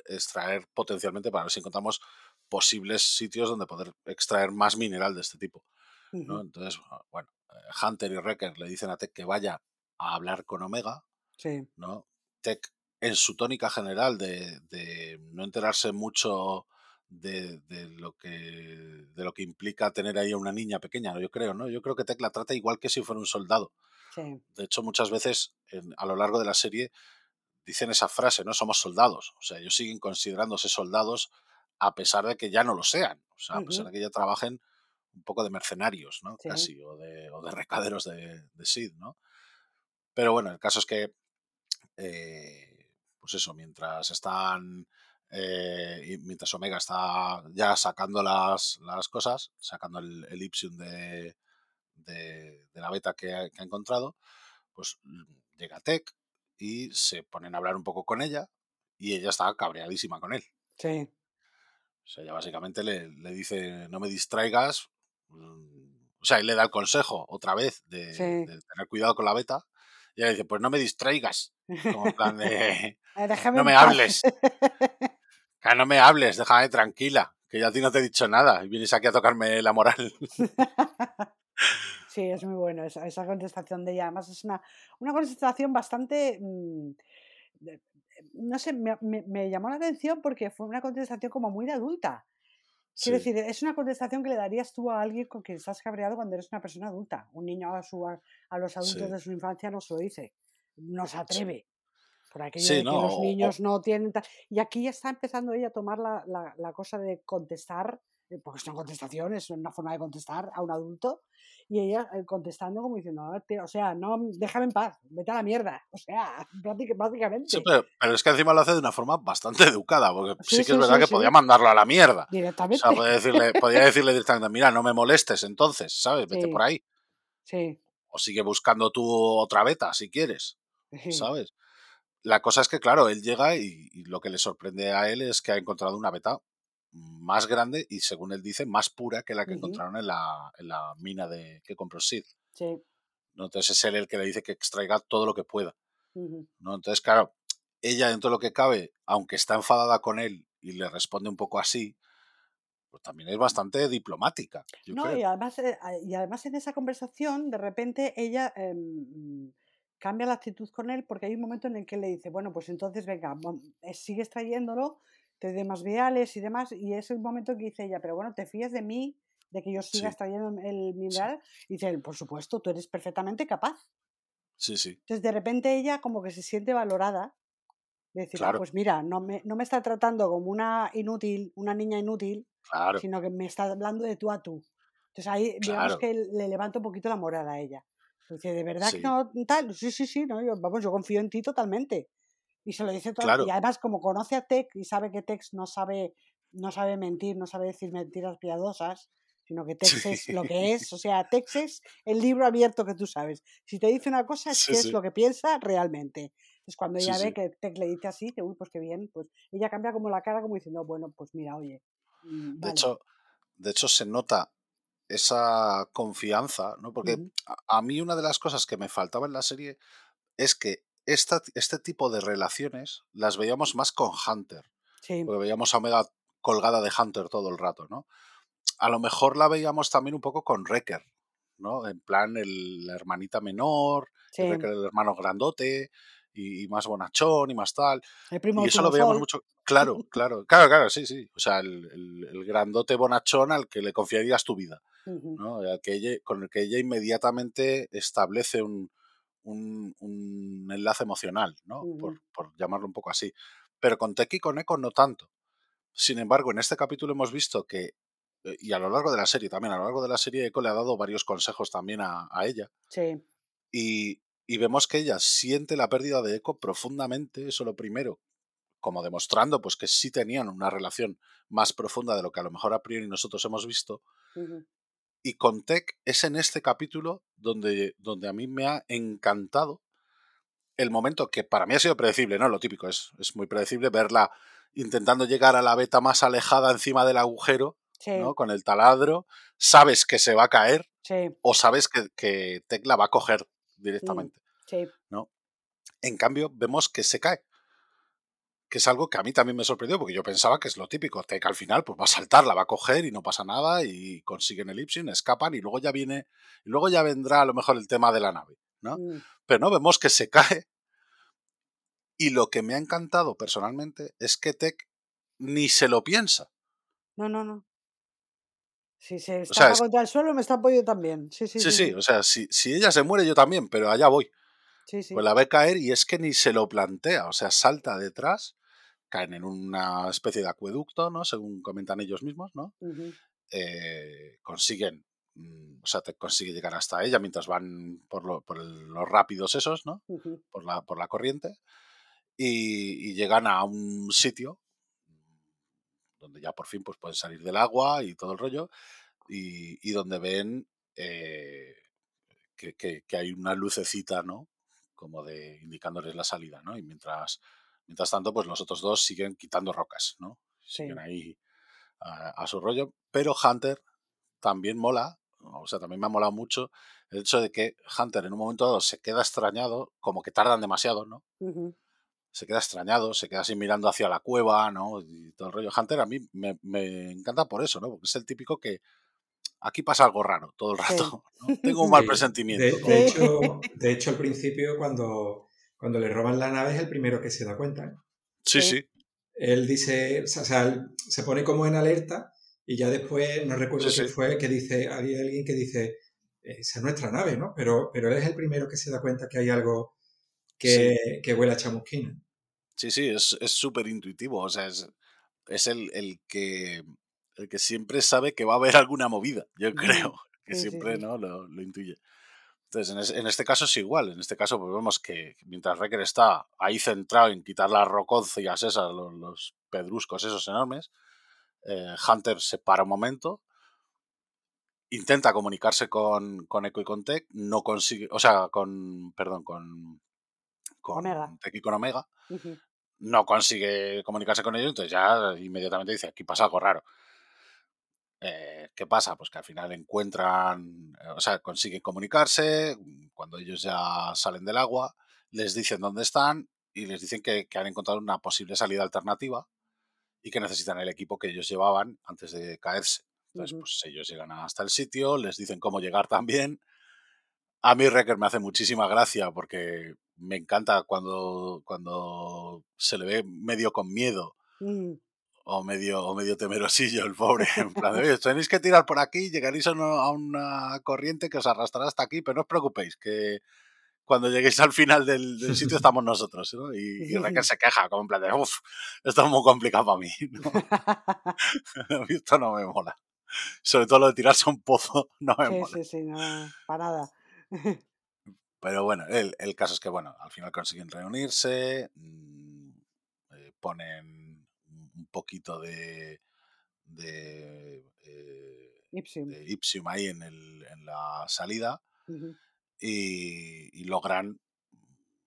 extraer potencialmente, para ver si encontramos posibles sitios donde poder extraer más mineral de este tipo. ¿no? Entonces, ah, bueno, eh, Hunter y Wrecker le dicen a Tech que vaya a hablar con Omega, Sí. ¿no? Tech, en su tónica general de, de no enterarse mucho de, de lo que de lo que implica tener ahí a una niña pequeña, ¿no? yo creo, ¿no? Yo creo que Tech la trata igual que si fuera un soldado. Sí. De hecho, muchas veces en- a lo largo de la serie dicen esa frase, ¿no? Somos soldados. O sea, ellos siguen considerándose soldados a pesar de que ya no lo sean. O sea, a pesar de que ya trabajen un poco de mercenarios, ¿no? Sí. Casi, o de, o de recaderos de, de Sid, ¿no? Pero bueno, el caso es que, eh, pues eso, mientras están, eh, y mientras Omega está ya sacando las, las cosas, sacando el, el Ipsium de, de, de la beta que ha, que ha encontrado, pues llega Tech y se ponen a hablar un poco con ella y ella está cabreadísima con él. Sí. O sea, ella básicamente le, le dice, no me distraigas. mm, O sea, y le da el consejo otra vez de, Sí. de tener cuidado con la beta. Y ella dice, pues no me distraigas. Como en plan de, Eh, no me hables. Que no me hables, déjame tranquila. Que yo a ti no te he dicho nada. Y vienes aquí a tocarme la moral. Sí, es muy bueno esa, esa contestación de ella. Además, es una, una contestación bastante. mm, de- no sé, me, me- me llamó la atención porque fue una contestación como muy de adulta. Quiero Sí, decir, es una contestación que le darías tú a alguien con quien estás cabreado cuando eres una persona adulta. Un niño a, su, a, a los adultos sí, de su infancia no se lo dice, no se atreve. Por aquello Sí, de que no, los o- o- niños no tienen. Y aquí ya está empezando ella a tomar la, la- la cosa de contestar, porque es una contestación, es una forma de contestar a un adulto, y ella eh, contestando como diciendo, "Ah, o sea, no, déjame en paz, vete a la mierda. O sea, práctica- Sí, básicamente. pero, pero es que encima lo hace de una forma bastante educada, porque Sí, sí que es verdad que podía mandarlo a la mierda. O sea, directamente. podía decirle, podía decirle directamente, mira, no me molestes entonces, ¿sabes? Vete por ahí. sí, O sigue buscando tú otra beta si quieres, ¿sabes? La cosa es que, claro, él llega y, y lo que le sorprende a él es que ha encontrado una beta más grande y, según él dice, más pura que la que encontraron en la, en la mina de, que compró Sid. sí, ¿no? Entonces es él el que le dice que extraiga todo lo que pueda. ¿no? Entonces, claro, ella dentro de lo que cabe, aunque está enfadada con él y le responde un poco así, pues también es bastante diplomática, yo No, y además, eh, y además en esa conversación, de repente ella em, cambia la actitud con él porque hay un momento en el que le dice, bueno, pues entonces venga, eh, sigues trayéndolo, te doy más viales y demás, y es el momento que dice ella, pero bueno, ¿te fías de mí, de que yo siga Sí, extrayendo el sí, mineral? Y dice por supuesto, tú eres perfectamente capaz. sí, sí, Entonces de repente ella como que se siente valorada, de decir, ah, pues mira, no me, no me está tratando como una inútil, una niña inútil, claro, sino que me está hablando de tú a tú. Entonces ahí, digamos claro, que le levanta un poquito la moral a ella. Dice, ¿de verdad que no tal? Sí, sí, sí, no, yo, vamos, yo confío en ti totalmente. Y se lo dice todo, y además como conoce a Tex y sabe que Tex no sabe, no sabe mentir, no sabe decir mentiras piadosas, sino que Tex sí, es lo que es. O sea, Tex es el libro abierto que tú sabes. Si te dice una cosa es sí, que es lo que piensa realmente. Entonces cuando ella ve que Tex le dice así, dice, uy, pues qué bien, pues ella cambia como la cara como diciendo, bueno, pues mira, oye, mm, De hecho, de hecho se nota esa confianza, ¿no? Porque a mí una de las cosas que me faltaba en la serie es que esta, este tipo de relaciones las veíamos más con Hunter, Sí, porque veíamos a Omega colgada de Hunter todo el rato, ¿no? A lo mejor la veíamos también un poco con Wrecker, ¿no? En plan, el, la hermanita menor, Sí. el, el hermano grandote y, y más bonachón y más tal. El primo Y eso lo veíamos mucho. Claro, claro, claro, claro, sí, sí. O sea, el, el- el grandote bonachón al que le confiarías tu vida, Ujú, ¿no? Al que ella- con el que ella inmediatamente establece un, un- un enlace emocional, ¿no? Por, por llamarlo un poco así. Pero con Teki y con Eko no tanto. Sin embargo, en este capítulo hemos visto que, eh, y a lo largo de la serie también, a lo largo de la serie, Eko le ha dado varios consejos también a, a ella. Sí. Y, y vemos que ella siente la pérdida de Eko profundamente, eso lo primero, como demostrando pues que sí tenían una relación más profunda de lo que a lo mejor a priori nosotros hemos visto. Y con Tech es en este capítulo donde, donde a mí me ha encantado el momento que para mí ha sido predecible, ¿no? Lo típico es, es muy predecible verla intentando llegar a la beta más alejada encima del agujero, Sí, ¿no? Con el taladro, sabes que se va a caer sí, o sabes que, que Tech la va a coger directamente, sí. ¿no? En cambio, vemos que se cae. Que es algo que a mí también me sorprendió, porque yo pensaba que es lo típico. Tech al final pues va a saltar, la va a coger y no pasa nada, y consiguen el Ipsin, escapan, y luego ya viene, y luego ya vendrá a lo mejor el tema de la nave, ¿no? mm, Pero no, vemos que se cae. Y lo que me ha encantado personalmente es que Tech ni se lo piensa. No, no, no. Si se sea, estaca es- contra el suelo, me estampo yo también. Sí, sí, Sí, sí. sí, o sea, si, si ella se muere yo también, pero allá voy. Sí, sí. Pues la ve caer y es que ni se lo plantea, o sea, salta detrás, caen en una especie de acueducto, ¿no? Según comentan ellos mismos, ¿no? Ujú, Eh, consiguen, mm, o sea, te consigue llegar hasta ella mientras van por, lo- por el- los rápidos esos, ¿no? ujú. Por la, por la corriente y, y llegan a un sitio donde ya por fin pues, pueden salir del agua y todo el rollo y, y donde ven eh, que, que- que hay una lucecita, ¿no? Como de indicándoles la salida, ¿no? Y mientras, mientras tanto, pues los otros dos siguen quitando rocas, ¿no? Siguen ahí a, a su rollo. Pero Hunter también mola, o sea, también me ha molado mucho el hecho de que Hunter en un momento dado se queda extrañado, como que tardan demasiado, ¿no? Se queda extrañado, se queda así mirando hacia la cueva, ¿no? Y todo el rollo. Hunter a mí me, me encanta por eso, ¿no? Porque es el típico que aquí pasa algo raro todo el Sí. rato. ¿no? Tengo un mal Sí, presentimiento. De, hecho, de hecho, al principio, cuando, cuando le roban la nave, es el primero que se da cuenta. ¿eh? Sí, Sí. sí. Él dice, o sea, él se pone como en alerta y ya después, no recuerdo Sí, quién sí. fue, que dice, hay alguien que dice, esa es nuestra nave, ¿no? Pero, pero él es el primero que se da cuenta que hay algo que, que huele a chamusquina. Sí, sí, es es súper intuitivo. O sea, es, es el, el que el que siempre sabe que va a haber alguna movida, yo creo. Que Sí, sí, siempre sí. ¿no? lo, lo intuye. Entonces, en, es- en este caso es igual. En este caso, pues vemos que mientras Recker está ahí centrado en quitar las roconcias esas, los, los pedruscos esos enormes, eh, Hunter se para un momento, intenta comunicarse con, con Echo y con Tech, no consigue, o sea, con, perdón, con, con Omega. Tech y con Omega, no consigue comunicarse con ellos, entonces ya inmediatamente dice, aquí pasa algo raro. Eh, ¿Qué pasa? Pues que al final encuentran, eh, o sea, consiguen comunicarse, cuando ellos ya salen del agua, les dicen dónde están y les dicen que, que han encontrado una posible salida alternativa y que necesitan el equipo que ellos llevaban antes de caerse. Entonces, pues ellos llegan hasta el sitio, les dicen cómo llegar también. A mí Wrecker me hace muchísima gracia porque me encanta cuando, cuando se le ve medio con miedo Mm, o medio, o medio temerosillo el pobre. En plan, de, "Oye, tenéis que tirar por aquí, llegaréis a una, corriente que os arrastrará hasta aquí, pero no os preocupéis, que cuando lleguéis al final del, del sitio estamos nosotros. ¿no? Y, y Wrecker se queja, como en plan de, uff, esto es muy complicado para mí. esto no me mola. Sobre todo lo de tirarse a un pozo no me Sí, mola. sí, sí, no, para nada. Pero bueno, el, el caso es que, bueno, al final consiguen reunirse, mm, eh, ponen un poquito de, de, eh, Ipsium. de Ipsium ahí en, el, en la salida y, y logran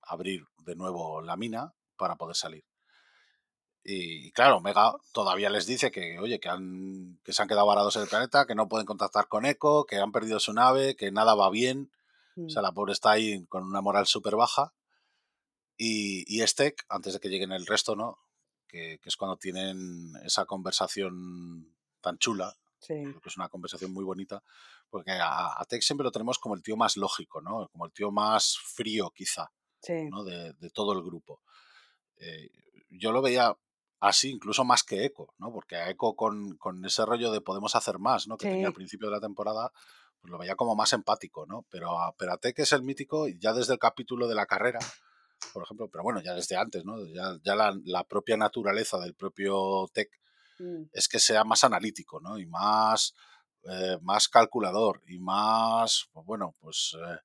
abrir de nuevo la mina para poder salir. Y, y claro, Omega todavía les dice que, oye, que, han, que se han quedado varados en el planeta, que no pueden contactar con Echo, que han perdido su nave, que nada va bien. O Mm, sea, la pobre está ahí con una moral súper baja. Y, y Estek, antes de que lleguen el resto, ¿no? Que, que es cuando tienen esa conversación tan chula, Sí. creo que es una conversación muy bonita, Porque a, a Tech siempre lo tenemos como el tío más lógico, ¿no? Como el tío más frío, quizá, Sí. ¿no? De, de todo el grupo. Eh, yo lo veía así, incluso más que Echo, ¿no? Porque a Echo con, con ese rollo de podemos hacer más, ¿no? Que tenía al Sí. principio de la temporada, pues lo veía como más empático, ¿no? Pero a, pero a Tech es el mítico, y ya desde el capítulo de la carrera, por ejemplo, pero bueno, ya desde antes, ¿no? Ya, ya la, la propia naturaleza del propio Tech Mm. es que sea más analítico, ¿no? Y más, eh, más calculador y más, pues bueno, pues eh,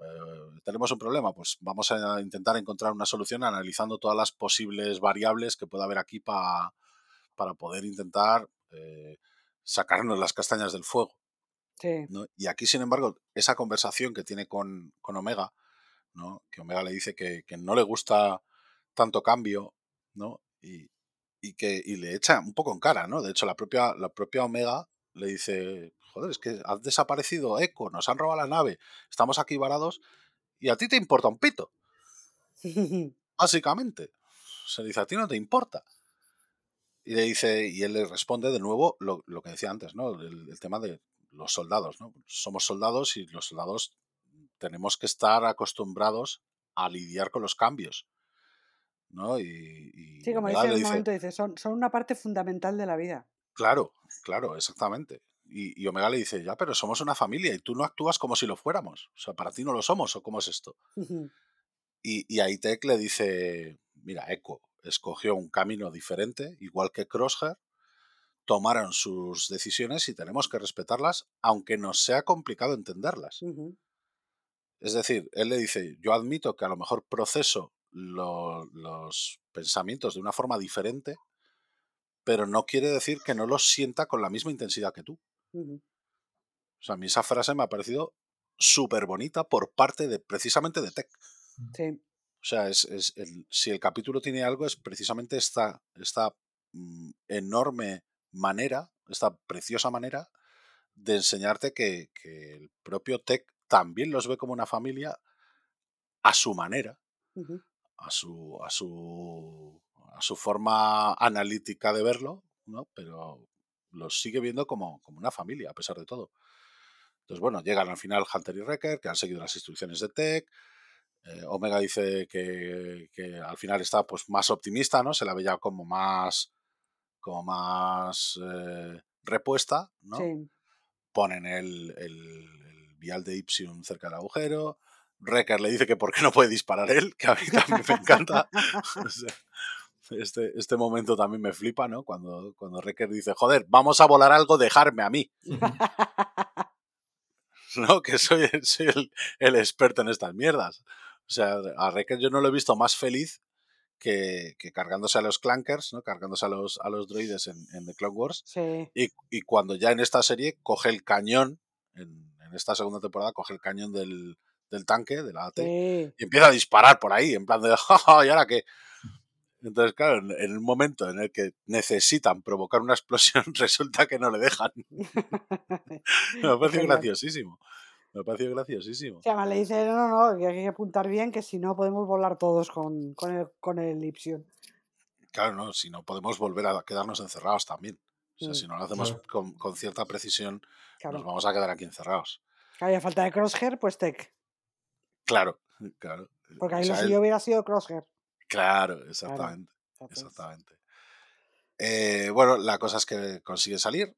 eh, tenemos un problema, pues vamos a intentar encontrar una solución analizando todas las posibles variables que pueda haber aquí pa- para poder intentar sacarnos las castañas del fuego. Sí. ¿no? Y aquí, sin embargo, esa conversación que tiene con, con Omega, ¿no? que Omega le dice que, que no le gusta tanto cambio, ¿no? Y, y que y le echa un poco en cara, ¿no? De hecho, la propia, la propia Omega le dice, joder, es que has desaparecido Echo, nos han robado la nave, estamos aquí varados y a ti te importa un pito, básicamente. Se dice, a ti no te importa. Y le dice, y él le responde de nuevo lo, lo que decía antes, ¿no? El, el tema de los soldados, ¿no? Somos soldados y los soldados tenemos que estar acostumbrados a lidiar con los cambios, ¿no? Y, y Sí, como dice en un momento, dice, son, son una parte fundamental de la vida. claro, claro, exactamente. Y, y Omega le dice, ya, pero somos una familia y tú no actúas como si lo fuéramos. O sea, para ti no lo somos, ¿o cómo es esto? Y, y ahí Tech le dice, mira, Echo escogió un camino diferente, igual que Crosshair, tomaron sus decisiones y tenemos que respetarlas, aunque nos sea complicado entenderlas. Ujú. Es decir, él le dice, yo admito que a lo mejor proceso lo- los pensamientos de una forma diferente, pero no quiere decir que no los sienta con la misma intensidad que tú. O sea, a mí esa frase me ha parecido súper bonita por parte de precisamente de Tech. Sí. O sea, es, es el- si el capítulo tiene algo es precisamente esta, esta mm, enorme manera, esta preciosa manera de enseñarte que, que el propio Tech también los ve como una familia a su manera, a su, a su, a su forma analítica de verlo, ¿no? Pero los sigue viendo como, como una familia, a pesar de todo. Entonces, bueno, llegan al final Hunter y Wrecker, que han seguido las instrucciones de Tech. Eh, Omega dice que, que al final está pues más optimista, ¿no? Se la ve ya como más como más eh, repuesta, ¿no? Sí. Ponen el vial de Ipsium cerca del agujero. Wrecker le dice que por qué no puede disparar él, que a mí también me encanta. O sea, este, este momento también me flipa, ¿no? Cuando, cuando Wrecker dice, joder, vamos a volar algo, dejarme a mí. ¿no? Que soy, soy el, el experto en estas mierdas. O sea, a Wrecker yo no lo he visto más feliz que, que cargándose a los clankers, ¿no? Cargándose a los, a los droides en, en The Clone Wars. Sí. Y, y cuando ya en esta serie coge el cañón, en, en esta segunda temporada, coge el cañón del, del tanque, de la AT, Sí. y empieza a disparar por ahí, en plan de, jaja, ¿y ahora qué? Entonces, claro, en, en el momento en el que necesitan provocar una explosión, resulta que no le dejan. Me Genial. graciosísimo. Me ha parecido graciosísimo. Sí, además le dice, no, no, no, que hay que apuntar bien, que si no podemos volar todos con, con el, con el Ipsium. Claro, no, si no podemos volver a quedarnos encerrados también. O sea, Mm. si no lo hacemos Claro. con, con cierta precisión, nos Claro. vamos a quedar aquí encerrados. Había falta de Crosshair, pues Tech. Claro, claro. Porque ahí O sea, lo él- suyo hubiera sido Crosshair. Claro, exactamente. Exactamente. Eh, bueno, la cosa es que consiguen salir,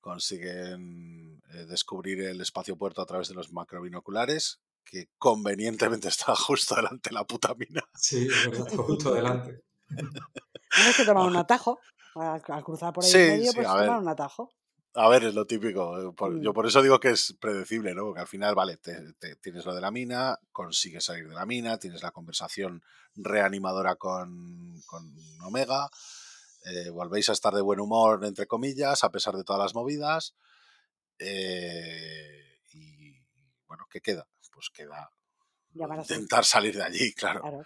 consiguen eh, descubrir el espacio puerto a través de los macrobinoculares, que convenientemente está justo delante de la puta mina. Sí, justo delante. Tienes que tomar un atajo. Al, al cruzar por ahí Sí, en medio, sí, pues tomar un atajo. A ver, es lo típico. eh, por- Mm. Yo por eso digo que es predecible, ¿no? Porque al final, vale, te- te- tienes lo de la mina, consigues salir de la mina, tienes la conversación reanimadora con, con Omega, eh, volvéis a estar de buen humor, entre comillas, a pesar de todas las movidas. eh, y bueno, ¿qué queda? Pues queda intentar salir de allí, claro. Claro.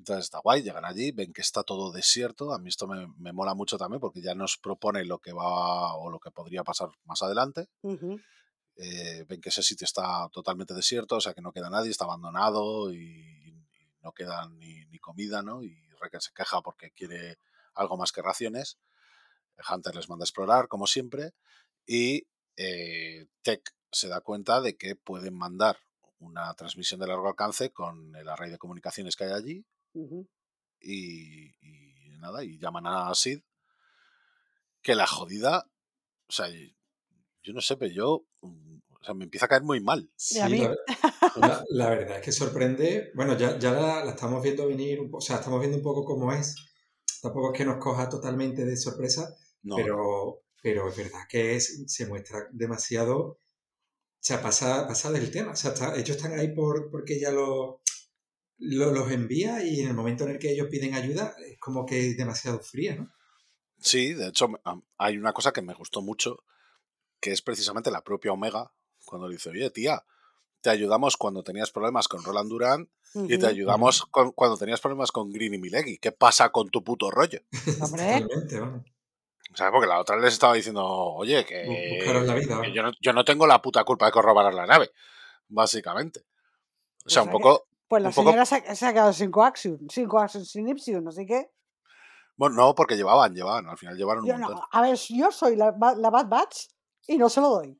Entonces está guay, llegan allí, ven que está todo desierto. A mí esto me, me mola mucho también porque ya nos propone lo que va o lo que podría pasar más adelante. Eh, ven que ese sitio está totalmente desierto, o sea que no queda nadie, está abandonado y, y no queda ni, ni comida, ¿no? Y Recker se queja porque quiere algo más que raciones. Hunter les manda a explorar, como siempre, y eh, Tech se da cuenta de que pueden mandar una transmisión de largo alcance con el array de comunicaciones que hay allí Y, y nada, y llaman a Sid que la jodida, o sea, yo no sé, pero yo, mm, o sea, me empieza a caer muy mal. Sí, la, la- la verdad es que sorprende. Bueno, ya, ya la, la estamos viendo venir, un po- o sea, estamos viendo un poco cómo es. Tampoco es que nos coja totalmente de sorpresa, No, pero, pero es verdad que es, se muestra demasiado. O sea, pasa, pasa del tema. O sea, está- ellos están ahí por, porque ella lo, lo- los envía y en el momento en el que ellos piden ayuda es como que es demasiado fría, ¿no? Sí, de hecho, hay una cosa que me gustó mucho, que es precisamente la propia Omega, cuando le dice, oye, tía, te ayudamos cuando tenías problemas con Roland Durán y te ayudamos con- cuando tenías problemas con Green y Milegi. ¿Qué pasa con tu puto rollo? Hombre. O sea, porque la otra les estaba diciendo, oye, que, buscaron la vida, que vamos. yo, no, yo no tengo la puta culpa de que robaran la nave, básicamente. O sea, un que- poco... pues la poco- señora se, ha- quedado sin coaxium, sin coaxium, sin ipsium, así que Bueno, no, porque llevaban, llevaban, al final llevaron un montón. no, a ver, yo soy la, ba- la Bad Batch y no se lo doy.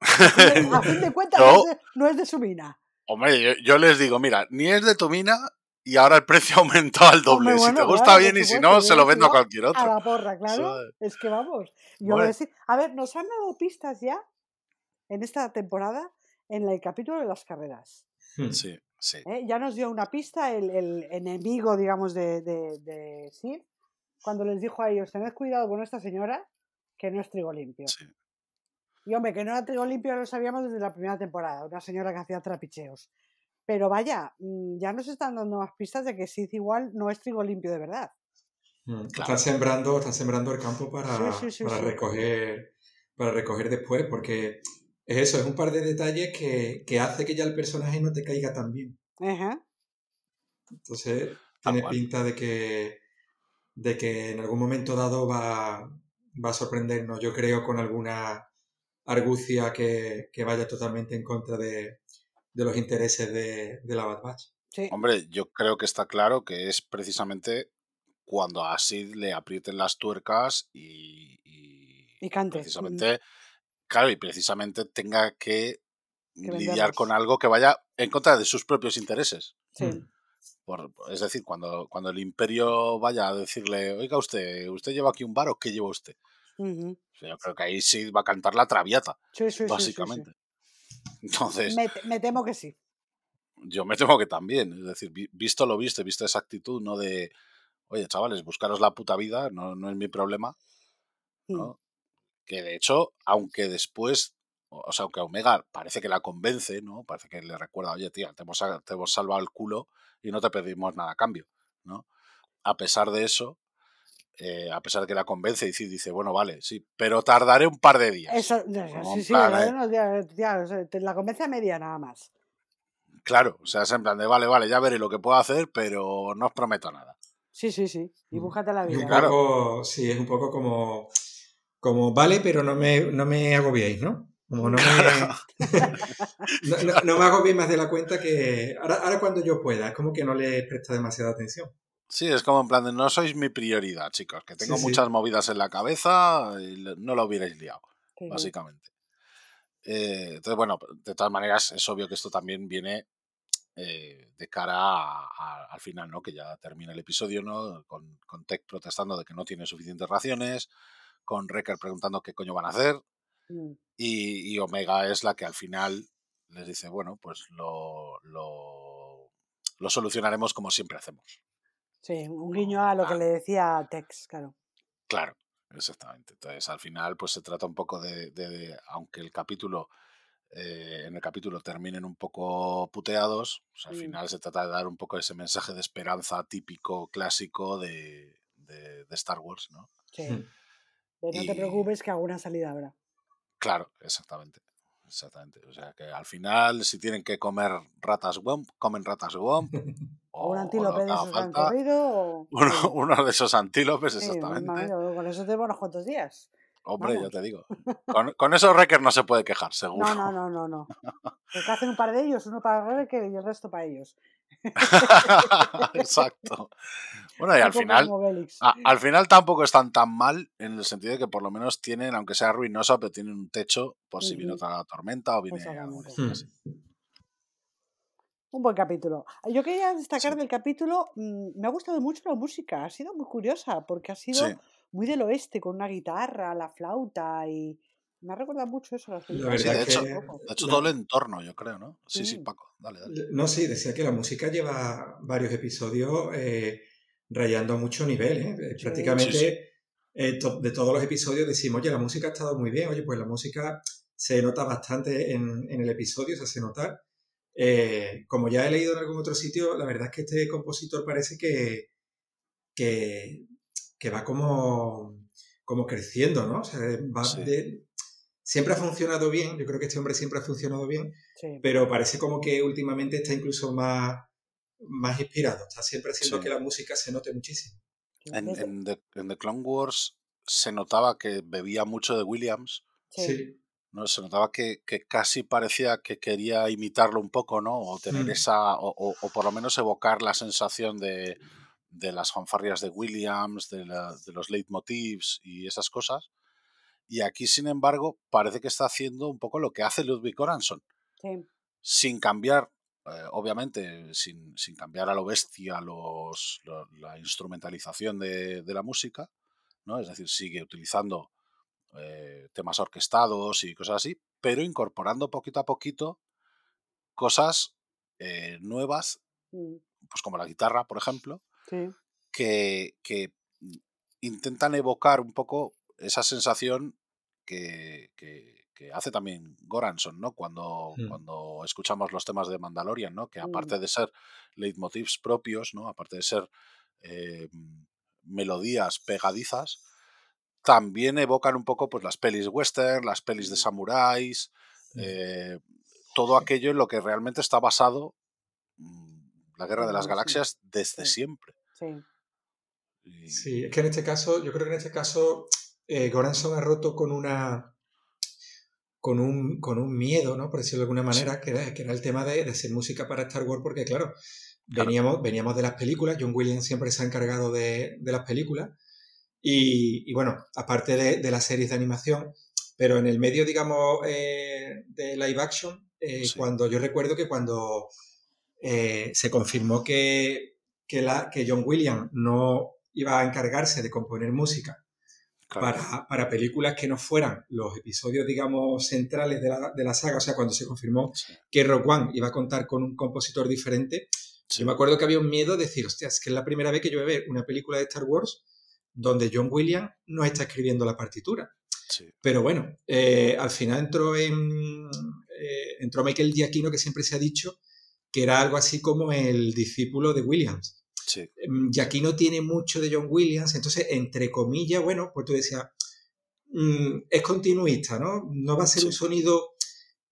A fin de, a cuentas no, No. es de, no es de su mina. Hombre, yo, yo les digo, mira, ni es de tu mina y ahora el precio ha aumentado al doble. Hombre, si te gusta claro, bien y si no, se lo vendo a cualquier A otro. la porra, claro. Es que vamos. Yo Bueno. voy a decir, a ver, nos han dado pistas ya en esta temporada en el capítulo de las carreras. Sí, sí, ¿eh? Ya nos dio una pista el, el enemigo, digamos, de, de, de Sid, cuando les dijo a ellos, tened cuidado con esta señora, que no es trigo limpio. sí. Y hombre, que no era trigo limpio lo sabíamos desde la primera temporada, una señora que hacía trapicheos. Pero vaya, mm, ya nos están dando más pistas de que Sid igual no es trigo limpio de verdad. Mm, Claro. Están sembrando, están sembrando el campo para, Sí, sí, sí, para sí. recoger para recoger después, porque es eso, es un par de detalles que, que hace que ya el personaje no te caiga tan bien. Ajá. Entonces, Tal tiene pinta de que de que en algún momento dado va, va a sorprendernos, yo creo, con alguna argucia que, que vaya totalmente en contra de, de los intereses de, de la Bad Batch. Sí. Hombre, yo creo que está claro que es precisamente cuando a Sid le aprieten las tuercas y, y Y cante. precisamente, claro, y precisamente tenga que, Que lidiar con algo que vaya en contra de sus propios intereses. Sí. Mm. Por- es decir, cuando, cuando el imperio vaya a decirle, oiga usted, ¿usted lleva aquí un bar o qué lleva usted? Yo creo que ahí Sid va a cantar la traviata, Sí, sí, sí, sí, sí. básicamente. Entonces, Me, me temo que sí. yo me temo que también. Es decir, vi- visto lo visto, visto esa actitud, ¿no? De, oye, chavales, buscaros la puta vida, no, no es mi problema, Mm. ¿no? Que de hecho, aunque después, o sea, aunque a Omega parece que la convence, ¿no? Parece que le recuerda, oye, tía, te hemos, te hemos salvado el culo y no te pedimos nada a cambio, ¿no? A pesar de eso, eh, a pesar de que la convence y dice, dice, bueno, vale, sí, pero tardaré un par de días. Eso, ya, ya, sí, sí, plan, eh, días, ya, o sea, te la convence a media nada más. Claro, o sea, es en plan de, vale, vale, ya veré lo que puedo hacer, pero no os prometo nada. Sí, sí, sí. Y Mm. búscate la Es un vida. Poco, sí, es un poco como, como vale, pero no me, no me agobiéis, ¿no? Como no me, no, no- no me agobiéis más de la cuenta que ahora, ahora cuando yo pueda, es como que no le presta demasiada atención. Sí, es como en plan de, no sois mi prioridad, chicos, que tengo Sí, sí. muchas movidas en la cabeza y no lo hubierais liado, básicamente. Eh, entonces, bueno, de todas maneras, es obvio que esto también viene eh, de cara a- a- al final, ¿no? Que ya termina el episodio, ¿no? Con, con Tech protestando de que no tiene suficientes raciones, con Wrecker preguntando qué coño van a hacer, Mm. y, y Omega es la que al final les dice, bueno, pues lo, lo, lo solucionaremos como siempre hacemos. Sí, un guiño a lo que Ah. le decía Tex, claro. Claro, exactamente. Entonces, al final, pues se trata un poco de, de- de- aunque el capítulo, eh, en el capítulo terminen un poco puteados, pues al Mm. final se trata de dar un poco ese mensaje de esperanza típico, clásico de, de- de Star Wars, ¿no? Sí. De no te preocupes que alguna salida habrá. Claro, exactamente. Exactamente. O sea que al final, si tienen que comer ratas womp, comen ratas womp. O un lo antílope de esos que han falta. corrido. O... Uno, de esos antílopes, exactamente. con eso tenemos unos cuantos días. Hombre, ya Vamos. te digo. Con, con esos Wrecker no se puede quejar, seguro. No, no, no, no, no. Porque hacen un par de ellos, uno para Recker y el resto para ellos. Exacto. Bueno, y al final, a- al final tampoco están tan mal en el sentido de que por lo menos tienen, aunque sea ruinosa, pero tienen un techo por si viene otra tormenta o viene esto, Hmm. así. Un buen capítulo. Yo quería destacar Sí. del capítulo, mm, me ha gustado mucho la música, ha sido muy curiosa porque ha sido Sí. muy del oeste, con una guitarra, la flauta y me ha recordado mucho eso. La Sí, verdad de hecho, que de hecho la- todo el entorno, yo creo, ¿no? Sí, sí, Sí. Paco, dale, dale. No, sí, decía que la música lleva varios episodios eh, rayando a mucho nivel. ¿eh? Eh, Sí. Prácticamente Sí, sí. eh, to- de todos los episodios decimos, oye, la música ha estado muy bien, oye, pues la música se nota bastante en, en el episodio, se hace notar. Eh, como ya he leído en algún otro sitio, la verdad es que este compositor parece que, que, que va como, como creciendo, ¿no? O sea, va Sí. de- siempre ha funcionado bien, yo creo que este hombre siempre ha funcionado bien, Sí. pero parece como que últimamente está incluso más, más inspirado, está siempre haciendo Sí. que la música se note muchísimo. En, The, en The Clone Wars se notaba que bebía mucho de Williams, sí. ¿no? Se notaba que, que casi parecía que quería imitarlo un poco, ¿no? O tener Mm. esa, o, o- o por lo menos evocar la sensación de, de las fanfarrias de Williams, de, la- de los leitmotivs y esas cosas. Y aquí, sin embargo, parece que está haciendo un poco lo que hace Ludwig Göransson, sí. sin cambiar, eh, obviamente, sin, sin cambiar a lo bestia los, lo- la instrumentalización de, de la música, ¿no? Es decir, sigue utilizando eh, temas orquestados y cosas así, pero incorporando poquito a poquito cosas eh, nuevas, Mm, pues como la guitarra, por ejemplo, sí. que, que intentan evocar un poco esa sensación que, que- que hace también Goranson, ¿no? Cuando, Mm. cuando escuchamos los temas de Mandalorian, ¿no? Que aparte de ser leitmotivs propios, ¿no? Aparte de ser eh, melodías pegadizas, también evocan un poco pues las pelis western, las pelis de samuráis, Mm. eh, todo aquello en lo que realmente está basado mm, la Guerra de las. Galaxias desde siempre. Sí. Sí, es que en este caso, yo creo que en este caso eh, Goranson ha roto con una con un, con un miedo, ¿no? Por decirlo de alguna manera, que era, que era el tema de, de hacer música para Star Wars, porque claro, Claro. veníamos, veníamos de las películas, John Williams siempre se ha encargado de, de las películas, y, y bueno, aparte de, de las series de animación, pero en el medio, digamos, eh, de live action, eh, Sí. cuando yo recuerdo que cuando eh, se confirmó que, que, la, que John Williams no iba a encargarse de componer música claro, para, para películas que no fueran los episodios, digamos, centrales de la, de la saga, o sea, cuando se confirmó sí, que Rogue One iba a contar con un compositor diferente, sí, yo me acuerdo que había un miedo de decir, hostia, es que es la primera vez que yo voy a ver una película de Star Wars donde John Williams no está escribiendo la partitura. sí, Pero bueno, eh, al final entró en eh, entró Michael Giacchino, que siempre se ha dicho que era algo así como el discípulo de Williams. Sí, Mm, Giacchino tiene mucho de John Williams, entonces, entre comillas, bueno, pues tú decías, mm, es continuista, ¿no? No va a ser un sonido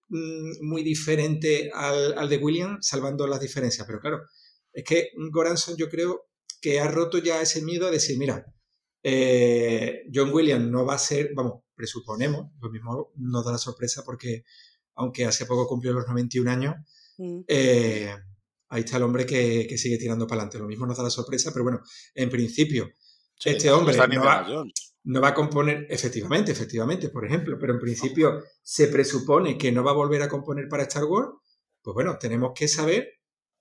mm, muy diferente al, al de Williams, salvando las diferencias. Pero claro, es que Goranson yo creo que ha roto ya ese miedo a decir, mira, eh, John Williams no va a ser, vamos, presuponemos, lo mismo nos da la sorpresa porque, aunque hace poco cumplió los 91 años, Mm, eh, ahí está el hombre que, que sigue tirando para adelante. Lo mismo nos da la sorpresa, pero bueno, en principio, sí, este hombre no va, Jones. no va a componer, efectivamente, efectivamente, por ejemplo, pero en principio se presupone que no va a volver a componer para Star Wars, pues bueno, tenemos que saber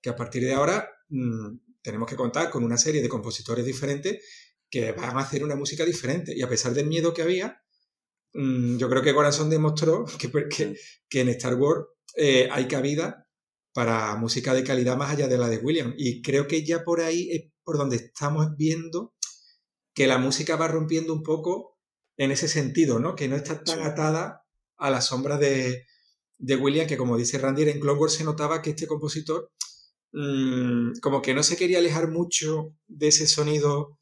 que a partir de ahora mm, tenemos que contar con una serie de compositores diferentes que van a hacer una música diferente. Y a pesar del miedo que había, mm, yo creo que Corazón demostró que, que, que en Star Wars eh, hay cabida para música de calidad más allá de la de Williams. Y creo que ya por ahí es por donde estamos viendo que la música va rompiendo un poco en ese sentido, ¿no? Que no está tan Sí. atada a la sombra de, de Williams, que como dice Randy, en Clone Wars se notaba que este compositor mmm, como que no se quería alejar mucho de ese sonido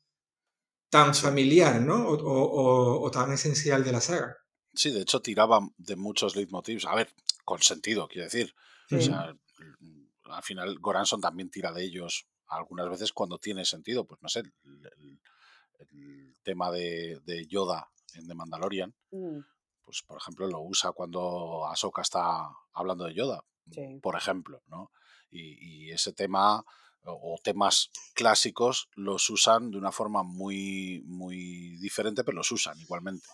tan familiar, ¿no? O, o- tan esencial de la saga. Sí, de hecho tiraba de muchos leitmotivs. A ver, con sentido, quiero decir. O Sí. sea, al final Goranson también tira de ellos algunas veces cuando tiene sentido. Pues no sé, el, el- el tema de, de Yoda en The Mandalorian, Mm, pues por ejemplo lo usa cuando Ahsoka está hablando de Yoda, sí. por ejemplo, ¿no? Y, y ese tema o o temas clásicos los usan de una forma muy, muy diferente, pero los usan igualmente.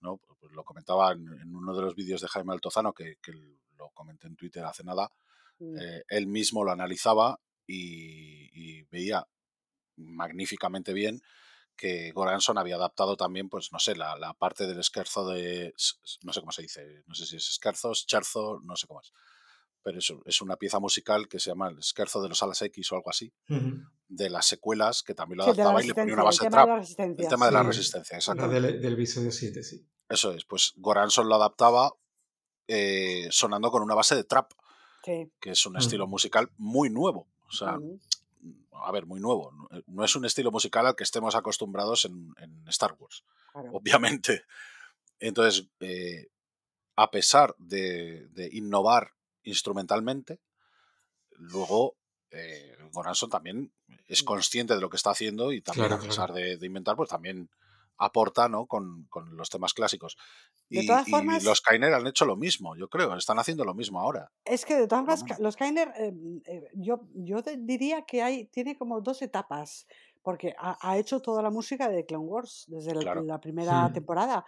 ¿no? Pues lo comentaba en, en uno de los vídeos de Jaime Altozano, que, que lo comenté en Twitter hace nada, Mm, eh, él mismo lo analizaba y, y veía magníficamente bien que Goranson había adaptado también, pues no sé, la, la parte del esquerzo de, no sé cómo se dice, no sé si es esquerzo, scherzo, no sé cómo es, pero es, es una pieza musical que se llama el esquerzo de los alas X o algo así, de las secuelas, que también lo adaptaba y le ponía una el base de trap. El tema de la resistencia, exacto. del, del episodio 7, sí. Eso es, pues Goranson lo adaptaba eh, sonando con una base de trap, Sí. que es un Mm. estilo musical muy nuevo. O sea, a ver, muy nuevo. No- eh, No es un estilo musical al que estemos acostumbrados en, en Star Wars, claro. obviamente. Entonces, eh, a pesar de, de innovar instrumentalmente, luego eh, Goranson también es Mm. consciente de lo que está haciendo y también, Claro, a pesar claro. de, de inventar, pues también aporta ¿no? con, con los temas clásicos. De Y, todas y formas, los Kainer han hecho lo mismo, yo creo. Están haciendo lo mismo ahora. es que de todas formas, los Kainer, eh, eh, yo, yo diría que hay, tiene como dos etapas, porque ha, ha hecho toda la música de Clone Wars desde la, Claro. la primera Mm. temporada,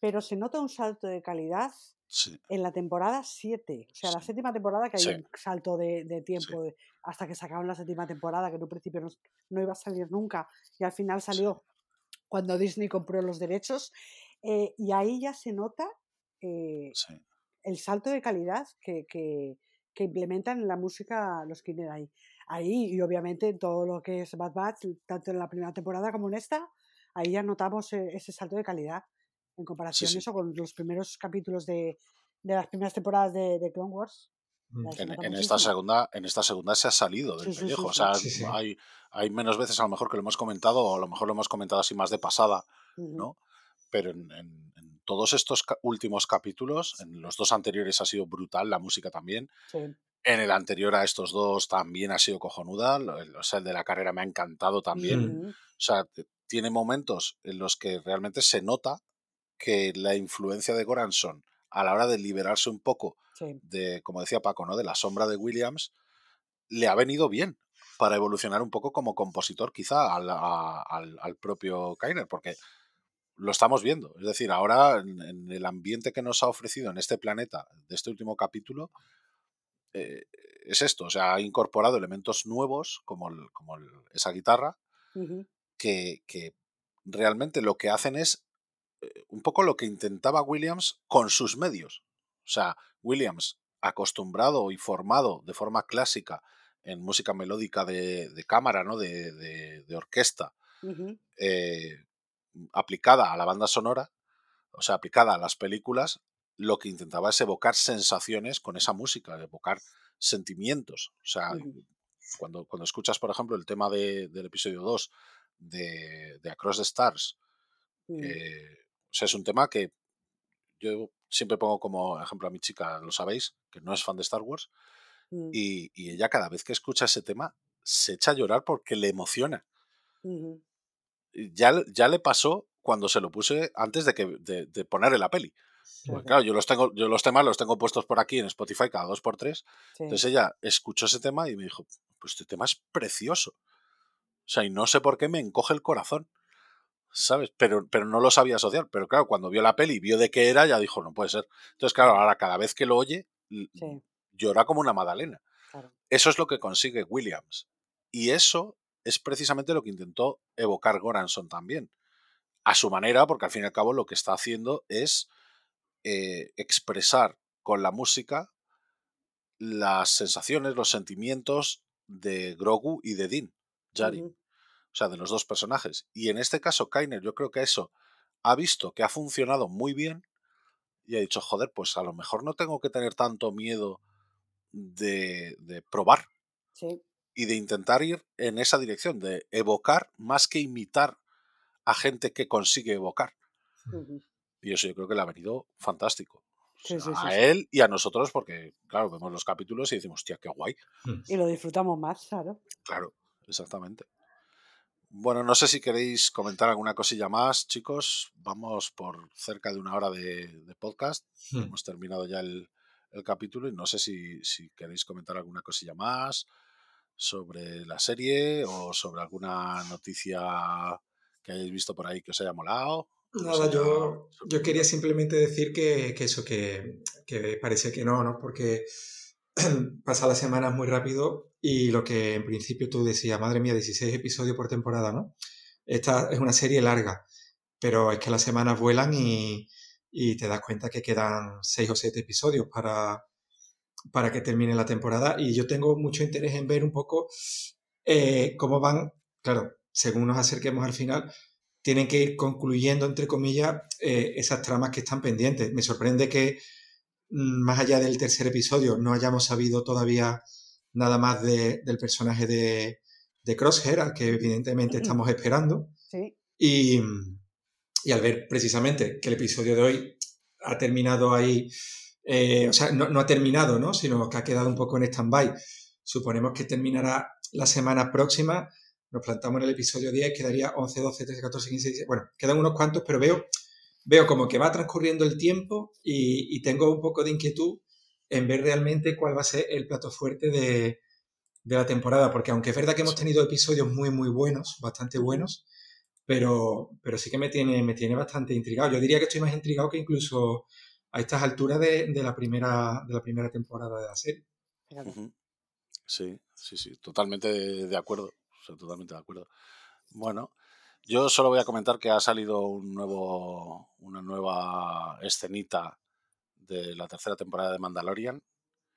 pero se nota un salto de calidad Sí, en la temporada 7, o sea, la séptima temporada que hay sí, un salto de, tiempo de- hasta que sacaron la séptima temporada, que en un principio no, no iba a salir nunca y al final salió cuando Disney compró los derechos eh, y ahí ya se nota eh, sí. el salto de calidad que, que- que implementan en la música los Skinner ahí. Ahí y obviamente en todo lo que es Bad Batch, tanto en la primera temporada como en esta, ahí ya notamos eh, ese salto de calidad en Sí, comparación sí. eso con los primeros capítulos de, de las primeras temporadas de, de Clone Wars. Mm. En, esta segunda, en esta segunda se ha salido del Sí, sí, sí, pellejo. O sea, Sí, sí. hay, hay menos veces a lo mejor que lo hemos comentado, o a lo mejor lo hemos comentado así más de pasada, ¿no? Pero en, en- en todos estos últimos capítulos, en los dos anteriores ha sido brutal la música también. sí. En el anterior a estos dos también ha sido cojonuda. O sea, el de la carrera me ha encantado también. Mm. O sea, tiene momentos en los que realmente se nota que la influencia de Goranson a la hora de liberarse un poco sí. de, como decía Paco, ¿no? de la sombra de Williams, le ha venido bien para evolucionar un poco como compositor quizá al, a- al- al propio Kainer, porque lo estamos viendo. Es decir, ahora en, en el ambiente que nos ha ofrecido en este planeta de este último capítulo, eh, es esto, o sea, ha incorporado elementos nuevos como, el- como el- esa guitarra que, que realmente lo que hacen es un poco lo que intentaba Williams con sus medios. O sea, Williams, acostumbrado y formado de forma clásica en música melódica de, de cámara, ¿no? de, de- de orquesta, eh, aplicada a la banda sonora, o sea, aplicada a las películas, lo que intentaba es evocar sensaciones con esa música, evocar sentimientos. O sea, cuando, cuando escuchas, por ejemplo, el tema de- del episodio 2 de, de Across the Stars, Mm, eh, o sea, es un tema que yo siempre pongo como ejemplo a mi chica, lo sabéis, que no es fan de Star Wars, mm, y, y ella cada vez que escucha ese tema se echa a llorar porque le emociona. Ya, le- ya le pasó cuando se lo puse antes de, que, de, de ponerle la peli. Porque claro, claro, yo los tengo, yo los temas los tengo puestos por aquí en Spotify cada dos por tres. sí. Entonces ella escuchó ese tema y me dijo, pues este tema es precioso. O sea, y no sé por qué me encoge el corazón. ¿Sabes? Pero, pero no lo sabía asociar. Pero claro, cuando vio la peli y vio de qué era, ya dijo, no puede ser. Entonces, claro, ahora cada vez que lo oye, Sí, llora como una magdalena. claro. Eso es lo que consigue Williams. Y eso es precisamente lo que intentó evocar Goranson también. A su manera, porque al fin y al cabo lo que está haciendo es eh, expresar con la música las sensaciones, los sentimientos de Grogu y de Din, Jari. O sea, de los dos personajes. Y en este caso, Kainer, yo creo que eso ha visto que ha funcionado muy bien y ha dicho, joder, pues a lo mejor no tengo que tener tanto miedo de, de probar Sí, y de intentar ir en esa dirección, de evocar más que imitar a gente que consigue evocar. Y eso yo creo que le ha venido fantástico. Sí, sí, a sí. él y a nosotros, porque, claro, vemos los capítulos y decimos, hostia, qué guay. Y lo disfrutamos más, claro. Claro, exactamente. Bueno, no sé si queréis comentar alguna cosilla más, chicos. Vamos por cerca de una hora de, de podcast. Hmm. Hemos terminado ya el, el capítulo y no sé si, si queréis comentar alguna cosilla más sobre la serie o sobre alguna noticia que hayáis visto por ahí que os haya molado. Nada, yo, yo quería simplemente decir que, que eso, que, que parece que no, ¿no? Porque pasa las semanas muy rápido y lo que en principio tú decías, madre mía, 16 episodios por temporada, ¿no? Esta es una serie larga, pero es que las semanas vuelan y, y te das cuenta que quedan 6 o 7 episodios para, para que termine la temporada y yo tengo mucho interés en ver un poco eh, cómo van, claro, según nos acerquemos al final, tienen que ir concluyendo, entre comillas, eh, esas tramas que están pendientes. Me sorprende que más allá del tercer episodio no hayamos sabido todavía nada más de- del personaje de, de Crosshair, al que evidentemente estamos esperando. Sí. Y, y al ver precisamente que el episodio de hoy ha terminado ahí, eh, o sea, no, no ha terminado, ¿no? Sino que ha quedado un poco en stand-by. Suponemos que terminará la semana próxima. Nos plantamos en el episodio 10, quedaría 11, 12, 13, 14, 15, 16. Bueno, quedan unos cuantos, pero veo, veo como que va transcurriendo el tiempo y, y tengo un poco de inquietud en ver realmente cuál va a ser el plato fuerte de, de la temporada. Porque aunque es verdad que hemos tenido episodios muy, muy buenos, bastante buenos, pero, pero sí que me tiene, me tiene bastante intrigado. Yo diría que estoy más intrigado que incluso a estas alturas de, de la, primera, de la primera temporada de la serie. Sí, sí, sí, totalmente de, de acuerdo. o sea, totalmente de acuerdo. Bueno, yo solo voy a comentar que ha salido un nuevo, una nueva escenita de la tercera temporada de Mandalorian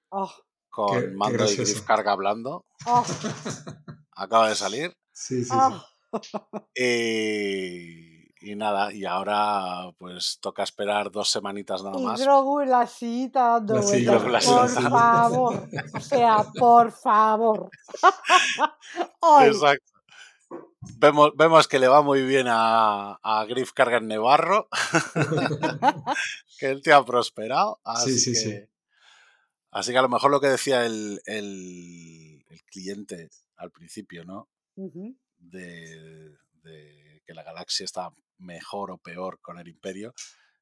Oh, con Qué- qué Mando y. Griff Carga hablando. oh, Acaba de salir. Sí, sí, sí. oh. Y, y nada, y ahora pues toca esperar dos semanitas nada Y más. Grogu en la sillita dando vueltas. la por favor. O sea, por favor. Exacto. Vemos, vemos que le va muy bien a, a Griff Carga en Nevarro, que el tío ha prosperado. Así, sí, que, sí. así que a lo mejor lo que decía el, el- el cliente al principio, ¿no? De, de que la galaxia está mejor o peor con el imperio,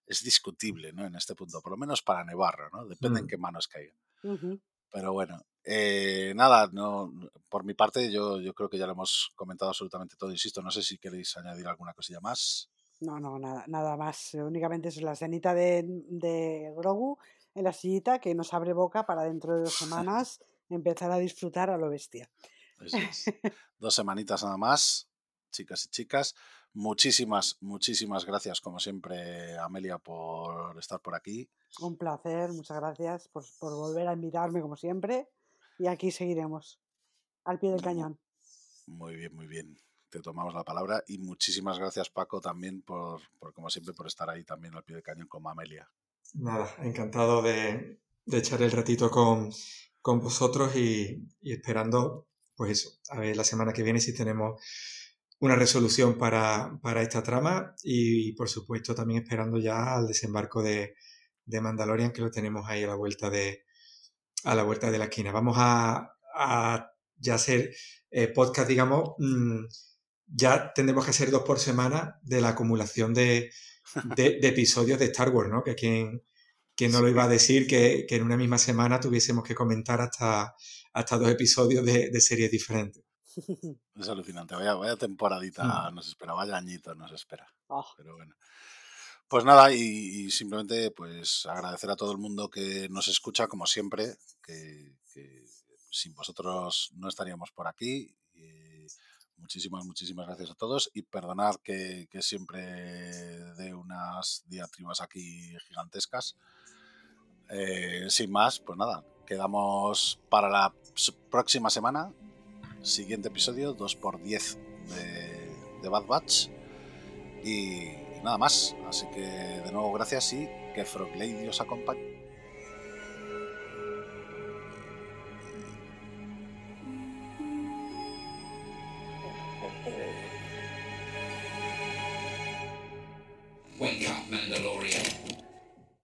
es discutible, ¿no? En este punto, por lo menos para Nevarro, ¿no? Depende en Mm. qué manos caiga. Pero bueno, eh, nada, no, por mi parte yo, yo creo que ya lo hemos comentado absolutamente todo, insisto, no sé si queréis añadir alguna cosilla más. No, no, nada, nada más. Únicamente es la escenita de, de Grogu en la sillita que nos abre boca para dentro de dos semanas empezar a disfrutar a lo bestia. Dos semanitas nada más, chicas y chicas. Muchísimas, muchísimas gracias, como siempre, Amelia, por estar por aquí. Un placer, muchas gracias por, por volver a invitarme como siempre. Y aquí seguiremos, al pie del cañón. Muy bien, muy bien. Te tomamos la palabra y muchísimas gracias, Paco, también por, por como siempre, por estar ahí también al pie del cañón como Amelia. Nada, encantado de, de echar el ratito con, con vosotros y, y esperando, pues eso, a ver la semana que viene si tenemos una resolución para, para esta trama y, por supuesto también esperando ya al desembarco de, de Mandalorian que lo tenemos ahí a la vuelta de, a la vuelta de la esquina. Vamos a, a ya hacer eh, podcast, digamos, mm, ya tendremos que hacer dos por semana de la acumulación de, de, episodios de Star Wars, ¿no? Que quien, quien no lo iba a decir que, que en una misma semana tuviésemos que comentar hasta, hasta dos episodios de, de series diferentes. Es alucinante. Vaya, vaya temporadita Mm. nos espera, vaya añito nos espera. Oh, Pero bueno. Pues nada, y, y simplemente pues agradecer a todo el mundo que nos escucha, como siempre, que, que sin vosotros no estaríamos por aquí. Muchísimas, muchísimas gracias a todos y perdonad que, que siempre dé unas diatribas aquí gigantescas. Eh, sin más, pues nada, quedamos para la próxima semana. Siguiente episodio, 2x10 de, de Bad Batch. Y, y nada más. Así que de nuevo gracias y que Frog Lady os acompañe.